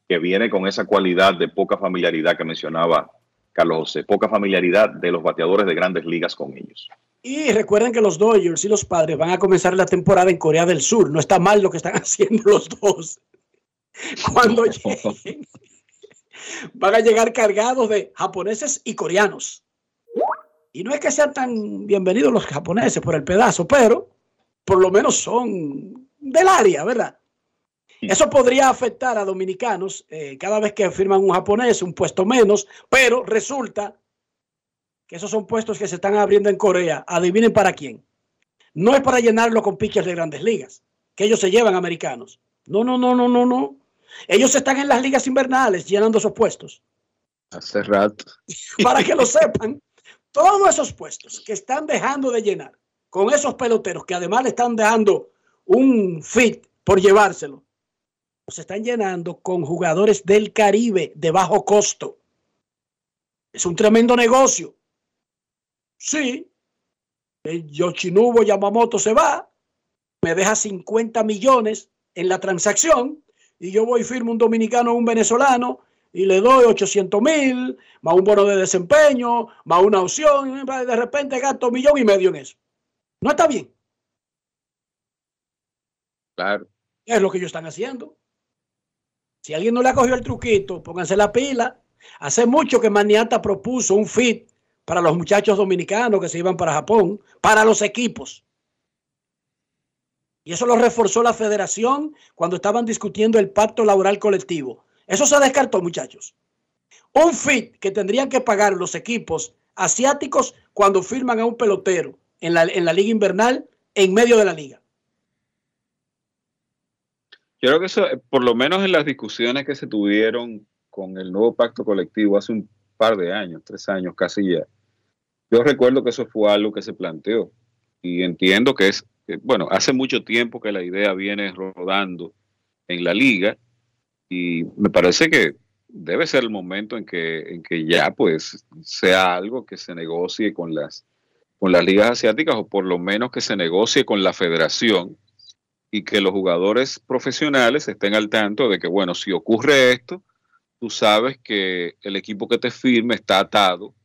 que viene con esa cualidad de poca familiaridad que mencionaba Carlos José, poca familiaridad de los bateadores de grandes ligas con ellos. Y recuerden que los Dodgers y los padres van a comenzar la temporada en Corea del Sur. No está mal lo que están (laughs) haciendo los dos. Cuando lleguen, van a llegar cargados de japoneses y coreanos. Y no es que sean tan bienvenidos los japoneses por el pedazo, pero por lo menos son del área, ¿verdad? Eso podría afectar a dominicanos eh, cada vez que firman un japonés, un puesto menos, pero resulta que esos son puestos que se están abriendo en Corea. Adivinen para quién. No es para llenarlo con pitchers de grandes ligas, que ellos se llevan americanos. No, no, no, no, no, no. Ellos están en las ligas invernales llenando esos puestos. Hace rato. (laughs) Para que lo sepan, todos esos puestos que están dejando de llenar con esos peloteros que además le están dejando un fit por llevárselo. Se están llenando con jugadores del Caribe de bajo costo. Es un tremendo negocio. Sí, el Yoshinobu Yamamoto se va, me deja 50 millones en la transacción y yo voy firmo un dominicano o un venezolano y le doy 800 mil, más un bono de desempeño, más una opción, de repente gasto un millón y medio en eso. No está bien. Claro. Es lo que ellos están haciendo. Si alguien no le ha cogido el truquito, pónganse la pila. Hace mucho que Maniata propuso un fit para los muchachos dominicanos que se iban para Japón, para los equipos. Y eso lo reforzó la federación cuando estaban discutiendo el pacto laboral colectivo. Eso se descartó, muchachos. Un fit que tendrían que pagar los equipos asiáticos cuando firman a un pelotero en la, en la liga invernal en medio de la liga. Creo que eso, eh, por lo menos en las discusiones que se tuvieron con el nuevo pacto colectivo hace un par de años, tres años casi ya, yo recuerdo que eso fue algo que se planteó. Y entiendo que es, bueno, hace mucho tiempo que la idea viene rodando en la liga y me parece que debe ser el momento en que, en que ya pues sea algo que se negocie con las, con las ligas asiáticas o por lo menos que se negocie con la federación y que los jugadores profesionales estén al tanto de que, bueno, si ocurre esto, tú sabes que el equipo que te firme está atado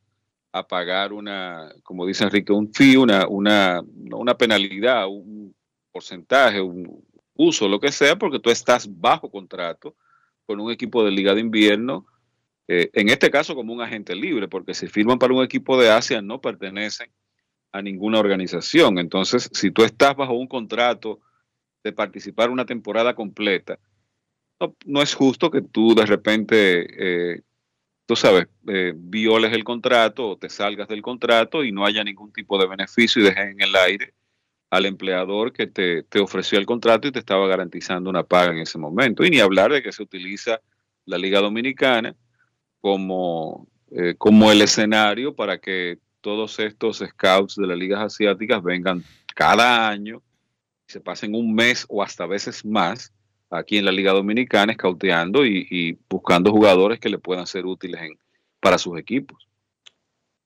a pagar una, como dice Enrique, un fee, una, una, una penalidad, un porcentaje, un uso, lo que sea, porque tú estás bajo contrato con un equipo de liga de invierno, eh, en este caso como un agente libre, porque si firman para un equipo de Asia no pertenecen a ninguna organización. Entonces, si tú estás bajo un contrato de participar una temporada completa, no, no es justo que tú de repente, eh, tú sabes, eh, violes el contrato o te salgas del contrato y no haya ningún tipo de beneficio y dejes en el aire al empleador que te, te, ofreció el contrato y te estaba garantizando una paga en ese momento. Y ni hablar de que se utiliza la Liga Dominicana como, eh, como el escenario para que todos estos scouts de las ligas asiáticas vengan cada año, se pasen un mes o hasta veces más aquí en la Liga Dominicana, escauteando y, y buscando jugadores que le puedan ser útiles en, para sus equipos.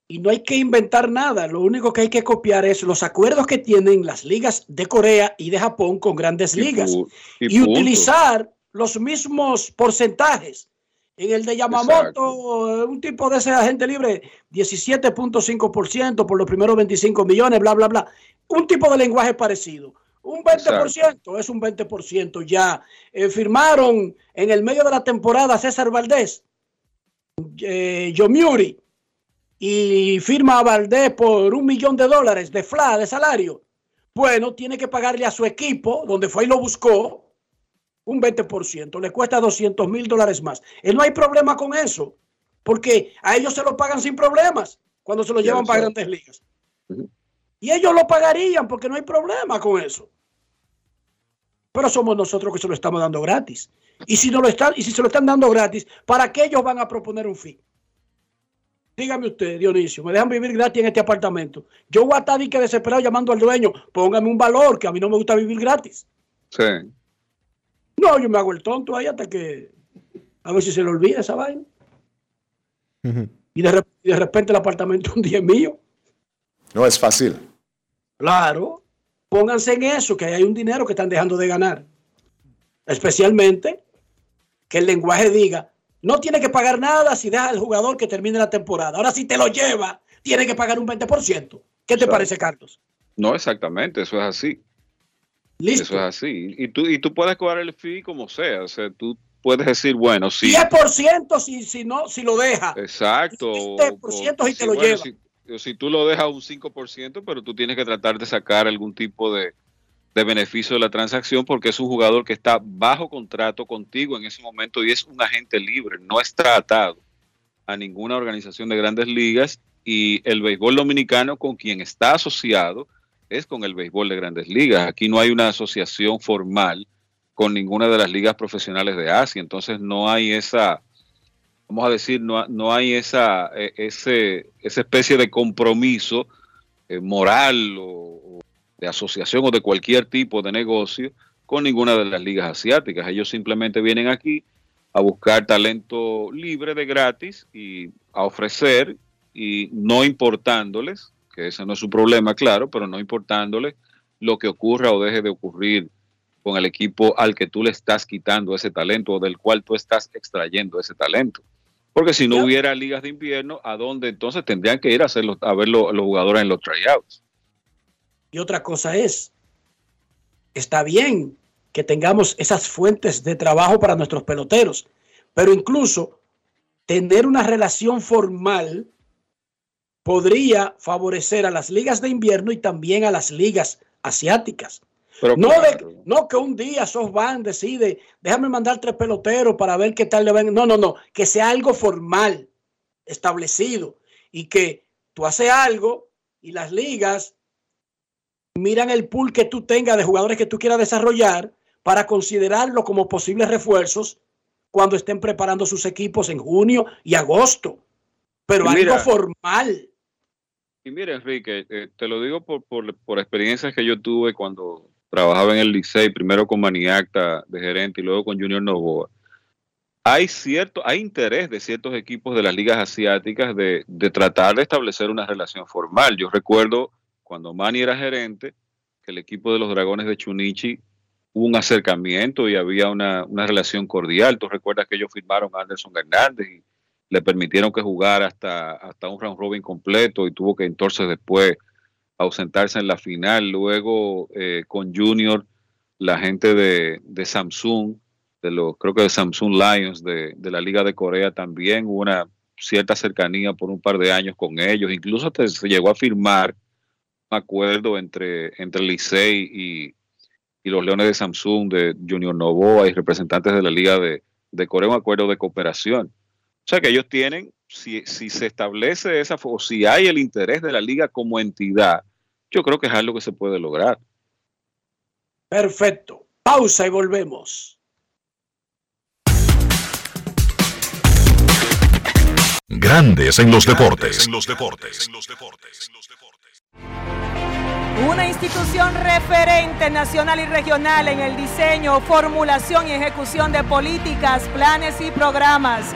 Y no hay que inventar nada, lo único que hay que copiar es los acuerdos que tienen las ligas de Corea y de Japón con grandes ligas y, y, y utilizar los mismos porcentajes. En el de Yamamoto, Exacto. un tipo de ese agente libre, 17.5% por los primeros 25 millones, bla, bla, bla. Un tipo de lenguaje parecido. Un 20% Exacto. es un 20% ya. Eh, firmaron en el medio de la temporada César Valdés, eh, Yomiuri, y firma a Valdés por un millón de dólares de FLA, de salario. Bueno, tiene que pagarle a su equipo, donde fue y lo buscó, un 20%. Le cuesta 200 mil dólares más. Él no hay problema con eso, porque a ellos se lo pagan sin problemas cuando se lo llevan para grandes ligas. Uh -huh. Y ellos lo pagarían porque no hay problema con eso. Pero somos nosotros que se lo estamos dando gratis. Y si, no lo están, y si se lo están dando gratis, ¿para qué ellos van a proponer un fee? Dígame usted, Dionisio, me dejan vivir gratis en este apartamento. Yo voy a estar que desesperado llamando al dueño, póngame un valor, que a mí no me gusta vivir gratis. Sí. No, yo me hago el tonto ahí hasta que a ver si se le olvida esa vaina. Uh -huh. y, de, y de repente el apartamento un día es mío. No es fácil. Claro. Pónganse en eso, que hay un dinero que están dejando de ganar. Especialmente que el lenguaje diga, no tiene que pagar nada si deja al jugador que termine la temporada. Ahora, si te lo lleva, tiene que pagar un 20%. ¿Qué te parece, Carlos? No, exactamente, eso es así. Listo. Eso es así. Y tú, y tú puedes cobrar el fee como sea. O sea, tú puedes decir, bueno, si. 10% si, si, no, si lo deja. Exacto. 20% o, si te lo bueno, lleva. Si, si, tú lo dejas un 5%, pero tú tienes que tratar de sacar algún tipo de, de beneficio de la transacción porque es un jugador que está bajo contrato contigo en ese momento y es un agente libre, no está atado a ninguna organización de grandes ligas y el béisbol dominicano con quien está asociado es con el béisbol de grandes ligas. Aquí no hay una asociación formal con ninguna de las ligas profesionales de Asia, entonces no hay esa, vamos a decir, no, no hay esa, ese, esa especie de compromiso eh, moral o, de asociación o de cualquier tipo de negocio con ninguna de las ligas asiáticas. Ellos simplemente vienen aquí a buscar talento libre de gratis y a ofrecer y no importándoles, que ese no es su problema, claro, pero no importándoles lo que ocurra o deje de ocurrir con el equipo al que tú le estás quitando ese talento o del cual tú estás extrayendo ese talento. Porque si no hubiera ligas de invierno, ¿a dónde entonces tendrían que ir a, hacer los- a ver los, los jugadores en los tryouts? Y otra cosa es, está bien que tengamos esas fuentes de trabajo para nuestros peloteros, pero incluso tener una relación formal podría favorecer a las ligas de invierno y también a las ligas asiáticas. Pero no, claro. de- no que un día SoftBank decide, déjame mandar tres peloteros para ver qué tal le van. No, no, no, que sea algo formal, establecido y que tú haces algo y las ligas miran el pool que tú tengas de jugadores que tú quieras desarrollar para considerarlo como posibles refuerzos cuando estén preparando sus equipos en junio y agosto. Pero Y algo formal. Y mira, Enrique, eh, te lo digo por, por, por experiencias que yo tuve cuando trabajaba en el Licey, primero con Maniacta de gerente y luego con Junior Novoa. Hay cierto, hay interés de ciertos equipos de las ligas asiáticas de, tratar de establecer una relación formal. Yo recuerdo cuando Manny era gerente, que el equipo de los Dragones de Chunichi hubo un acercamiento y había una, una relación cordial. Tú recuerdas que ellos firmaron a Anderson Hernández y le permitieron que jugara hasta, hasta un round robin completo y tuvo que entonces después ausentarse en la final. Luego eh, con Junior, la gente de, de Samsung, de los, creo que de Samsung Lions de, de la Liga de Corea también hubo una cierta cercanía por un par de años con ellos. Incluso hasta se llegó a firmar un acuerdo entre, entre Licey y, y los Leones de Samsung, de Junior Novoa y representantes de la Liga de, de Corea, un acuerdo de cooperación. O sea que ellos tienen, si, si se establece esa, o si hay el interés de la liga como entidad, yo creo que es algo que se puede lograr. Perfecto. Pausa y volvemos. Grandes en los deportes. En los deportes. Una institución referente nacional y regional en el diseño, formulación y ejecución de políticas, planes y programas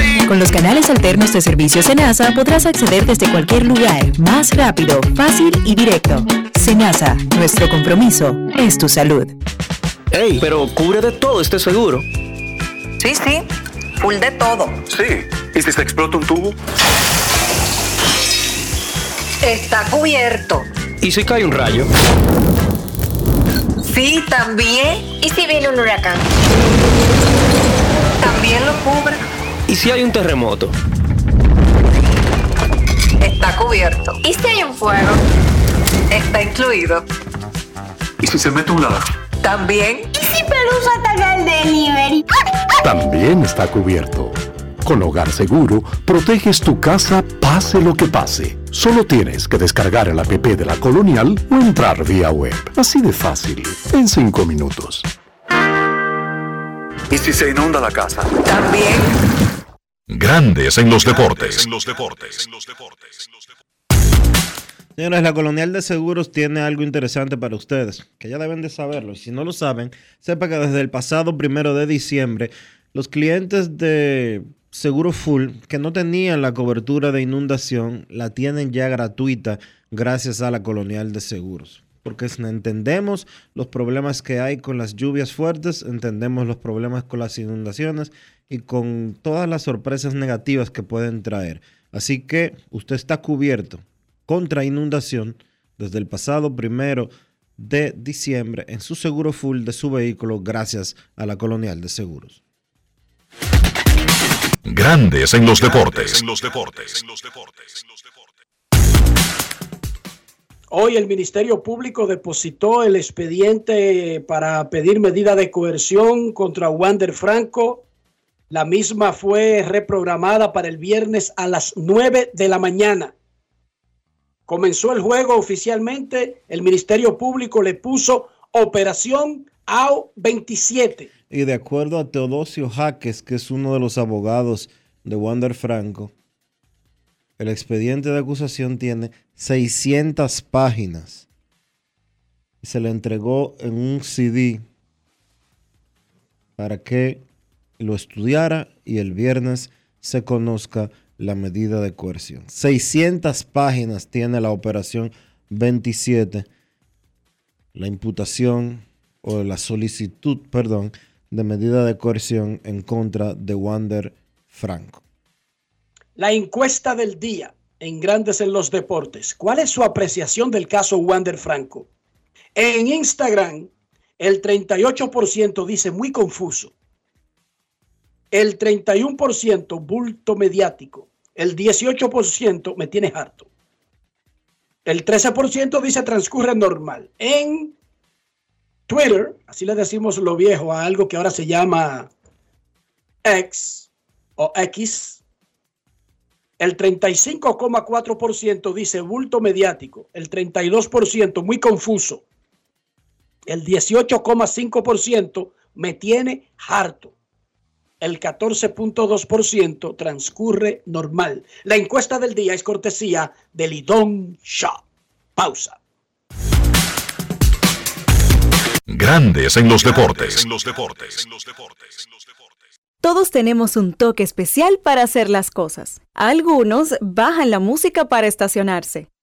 Con los canales alternos de servicio Senasa podrás acceder desde cualquier lugar, más rápido, fácil y directo. Senasa, nuestro compromiso es tu salud. Ey, pero cubre de todo este seguro. Sí, sí, full de todo. Sí. ¿Y si se explota un tubo? Está cubierto. ¿Y si cae un rayo? Sí, también. ¿Y si viene un huracán? También lo cubre. ¿Y si hay un terremoto? Está cubierto. ¿Y si hay un fuego? Está incluido. ¿Y si se mete un ladrón? También. ¿Y si Pelusa ataca el delivery? También está cubierto. Con Hogar Seguro, proteges tu casa pase lo que pase. Solo tienes que descargar el app de la Colonial o entrar vía web. Así de fácil, en 5 minutos. ¿Y si se inunda la casa? También. Grandes en los deportes. Señores, la Colonial de Seguros tiene algo interesante para ustedes, que ya deben de saberlo. Y si no lo saben, sepa que desde el pasado primero de diciembre, los clientes de Seguro Full que no tenían la cobertura de inundación, la tienen ya gratuita gracias a la Colonial de Seguros. Porque entendemos los problemas que hay con las lluvias fuertes, entendemos los problemas con las inundaciones y con todas las sorpresas negativas que pueden traer. Así que usted está cubierto contra inundación desde el pasado primero de diciembre en su seguro full de su vehículo gracias a la Colonial de Seguros. Grandes en los deportes. Hoy el Ministerio Público depositó el expediente para pedir medida de coerción contra Wander Franco. La misma fue reprogramada para el viernes a las 9 de la mañana. Comenzó el juego oficialmente. El Ministerio Público le puso Operación AO 27. Y de acuerdo a Teodosio Jaques, que es uno de los abogados de Wander Franco, el expediente de acusación tiene 600 páginas. Se le entregó en un CD para que lo estudiara y el viernes se conozca la medida de coerción. 600 páginas tiene la operación 27, la imputación o la solicitud, perdón, de medida de coerción en contra de Wander Franco. La encuesta del día en Grandes en los Deportes. ¿Cuál es su apreciación del caso Wander Franco? En Instagram, el 38% dice muy confuso. El 31% bulto mediático. El 18% me tiene harto. El 13% dice transcurre normal. En Twitter, así le decimos lo viejo a algo que ahora se llama X o X, el 35,4% dice bulto mediático, el 32% muy confuso, el 18,5% me tiene harto, el 14,2% transcurre normal. La encuesta del día es cortesía de Lidón Shop. Pausa. Grandes en los deportes. Todos tenemos un toque especial para hacer las cosas. Algunos bajan la música para estacionarse.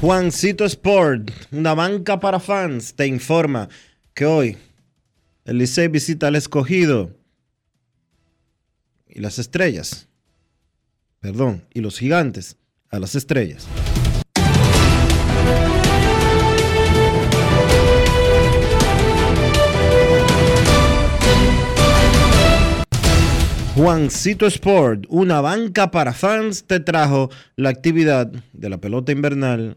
Juancito Sport, una banca para fans, te informa que hoy el Licey visita al escogido y las estrellas. Perdón, y los gigantes a las estrellas. Juancito Sport, una banca para fans, te trajo la actividad de la pelota invernal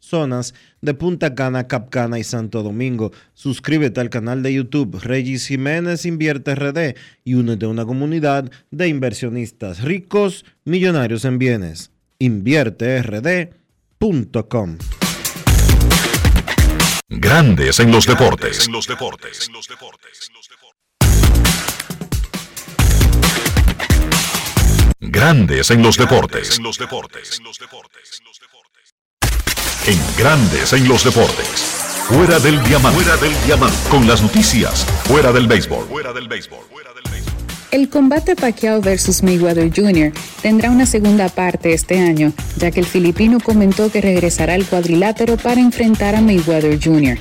zonas de Punta Cana, Capcana y Santo Domingo. Suscríbete al canal de YouTube Regis Jiménez Invierte RD y únete a una comunidad de inversionistas ricos, millonarios en bienes. InvierteRD.com Grandes en los deportes. Grandes en los deportes. En Grandes en los deportes. Fuera del diamante. Fuera del diamante. Con las noticias. Fuera del béisbol. Fuera del béisbol. El combate Pacquiao versus Mayweather Jr. tendrá una segunda parte este año, ya que el filipino comentó que regresará al cuadrilátero para enfrentar a Mayweather Jr.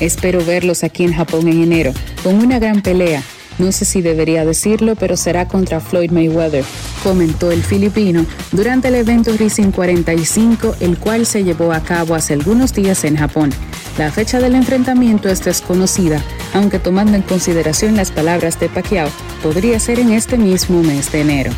Espero verlos aquí en Japón en enero, con una gran pelea. No sé si debería decirlo, pero será contra Floyd Mayweather, comentó el filipino durante el evento Rising 45, el cual se llevó a cabo hace algunos días en Japón. La fecha del enfrentamiento es desconocida, aunque tomando en consideración las palabras de Pacquiao, podría ser en este mismo mes de enero.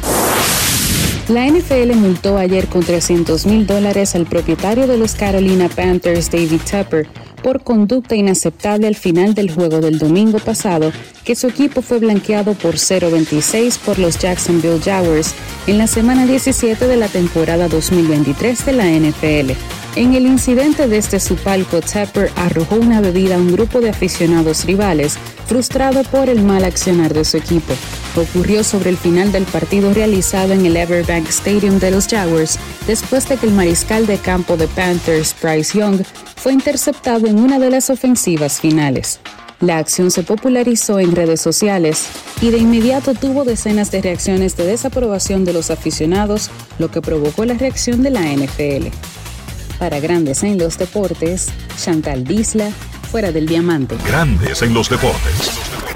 La NFL multó ayer con 300 mil dólares al propietario de los Carolina Panthers, David Tupper, por conducta inaceptable al final del juego del domingo pasado, que su equipo fue blanqueado por 0-26 por los Jacksonville Jaguars en la semana 17 de la temporada 2023 de la NFL. En el incidente desde su palco, Tepper arrojó una bebida a un grupo de aficionados rivales, frustrado por el mal accionar de su equipo. Ocurrió sobre el final del partido realizado en el Everbank Stadium de los Jaguars, después de que el mariscal de campo de Panthers, Bryce Young, fue interceptado en una de las ofensivas finales. La acción se popularizó en redes sociales y de inmediato tuvo decenas de reacciones de desaprobación de los aficionados, lo que provocó la reacción de la NFL. Para Grandes en los Deportes, Chantal Disla, fuera del diamante. Grandes en los deportes.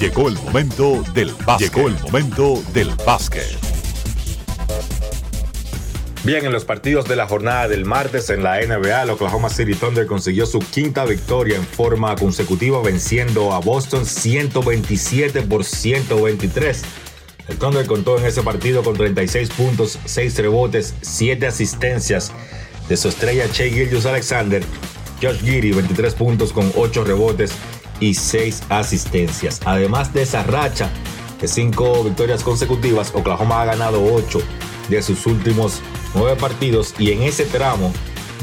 Llegó el momento del básquet. Llegó el momento del básquet. Bien, en los partidos de la jornada del martes en la NBA, el Oklahoma City Thunder consiguió su quinta victoria en forma consecutiva, venciendo a Boston 127 por 123. El Thunder contó en ese partido con 36 puntos, 6 rebotes, 7 asistencias de su estrella Shea Gilgeous Alexander, Josh Giddy 23 puntos con 8 rebotes y 6 asistencias. Además de esa racha de 5 victorias consecutivas, Oklahoma ha ganado 8 de sus últimos 9 partidos y en ese tramo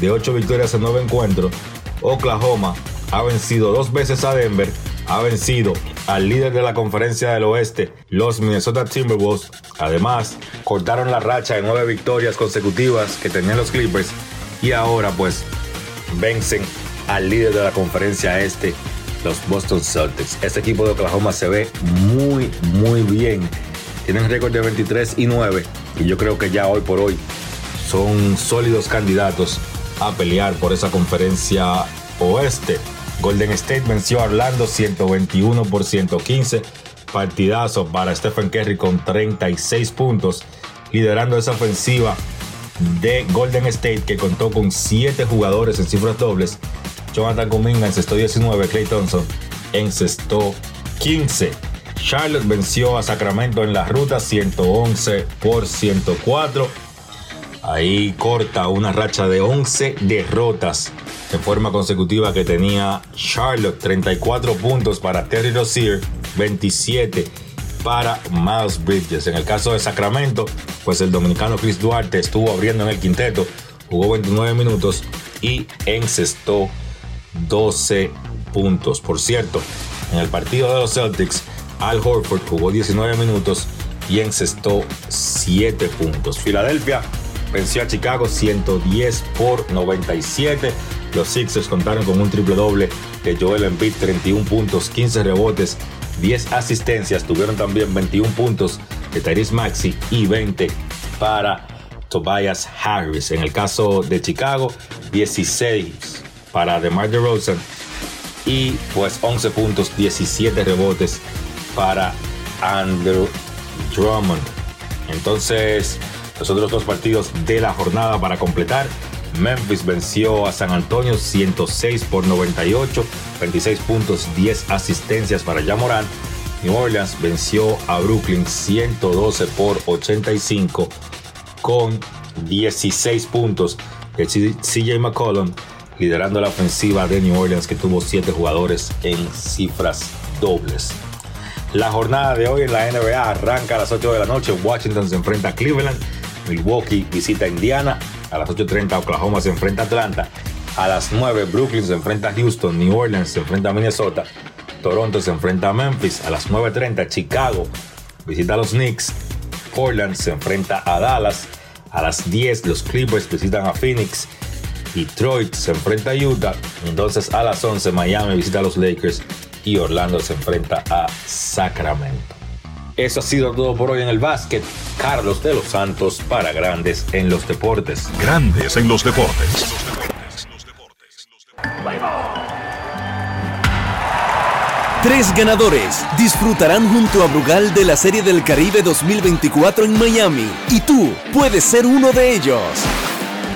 de 8 victorias en 9 encuentros, Oklahoma ha vencido dos veces a Denver, ha vencido al líder de la conferencia del oeste, los Minnesota Timberwolves. Además, cortaron la racha de 9 victorias consecutivas que tenían los Clippers y ahora pues vencen al líder de la conferencia este, los Boston Celtics. Este equipo de Oklahoma se ve muy, muy bien. Tienen récord de 23 y 9 y yo creo que ya hoy por hoy son sólidos candidatos a pelear por esa conferencia oeste. Golden State venció a Orlando 121 por 115. Partidazo para Stephen Curry con 36 puntos, liderando esa ofensiva de Golden State que contó con 7 jugadores en cifras dobles. Jonathan Kuminga encestó 19, Clay Thompson encestó 15. Charlotte venció a Sacramento en la ruta 111 por 104. Ahí corta una racha de 11 derrotas en forma consecutiva que tenía Charlotte. 34 puntos para Terry Rozier, 27 para Miles Bridges. En el caso de Sacramento, pues el dominicano Chris Duarte estuvo abriendo en el quinteto, jugó 29 minutos y encestó 12 puntos. Por cierto, en el partido de los Celtics, Al Horford jugó 19 minutos y encestó 7 puntos. Filadelfia venció a Chicago 110 por 97. Los Sixers contaron con un triple doble de Joel Embiid, 31 puntos, 15 rebotes, 10 asistencias. Tuvieron también 21 puntos de Tyrese Maxi y 20 para Tobias Harris. En el caso de Chicago, 16 para DeMar DeRozan y pues 11 puntos, 17 rebotes para Andrew Drummond. Entonces, los otros dos partidos de la jornada para completar. Memphis venció a San Antonio 106 por 98, 26 puntos, 10 asistencias para Jamoran. New Orleans venció a Brooklyn 112 por 85 con 16 puntos de CJ McCollum liderando la ofensiva de New Orleans que tuvo 7 jugadores en cifras dobles. La jornada de hoy en la NBA arranca a las 8 de la noche. Washington se enfrenta a Cleveland. Milwaukee visita a Indiana. A las 8.30 Oklahoma se enfrenta a Atlanta. A las 9 Brooklyn se enfrenta a Houston. New Orleans se enfrenta a Minnesota. Toronto se enfrenta a Memphis. A las 9.30 Chicago visita a los Knicks. Portland se enfrenta a Dallas. A las 10 los Clippers visitan a Phoenix. Detroit se enfrenta a Utah. Entonces a las 11 Miami visita a los Lakers. Y Orlando se enfrenta a Sacramento. Eso ha sido todo por hoy en el básquet. Carlos de los Santos para Grandes en los Deportes. Grandes en los Deportes. Tres ganadores disfrutarán junto a Brugal de la Serie del Caribe 2024 en Miami y tú puedes ser uno de ellos.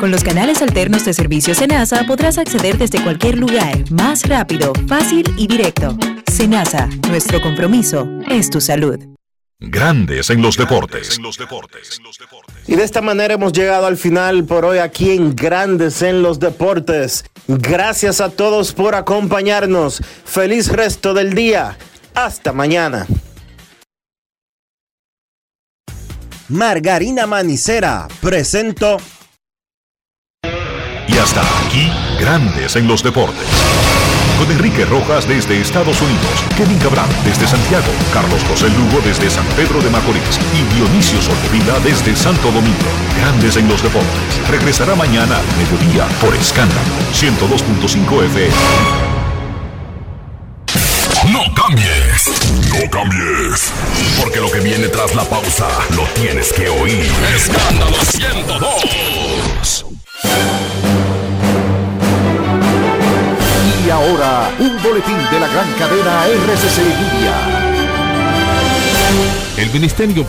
Con los canales alternos de servicio Senasa podrás acceder desde cualquier lugar, más rápido, fácil y directo. Senasa, nuestro compromiso es tu salud. Grandes en los deportes. Y de esta manera hemos llegado al final por hoy aquí en Grandes en los Deportes. Gracias a todos por acompañarnos. Feliz resto del día. Hasta mañana. Margarina Manicera presento. Y hasta aquí, Grandes en los Deportes. Con Enrique Rojas desde Estados Unidos, Kevin Cabral desde Santiago, Carlos José Lugo desde San Pedro de Macorís y Dionisio Solterida desde Santo Domingo. Grandes en los Deportes. Regresará mañana al mediodía por Escándalo 102.5 FM. No cambies, no cambies, porque lo que viene tras la pausa lo tienes que oír. Escándalo 102. Y ahora, un boletín de la gran cadena RCC Media. El Ministerio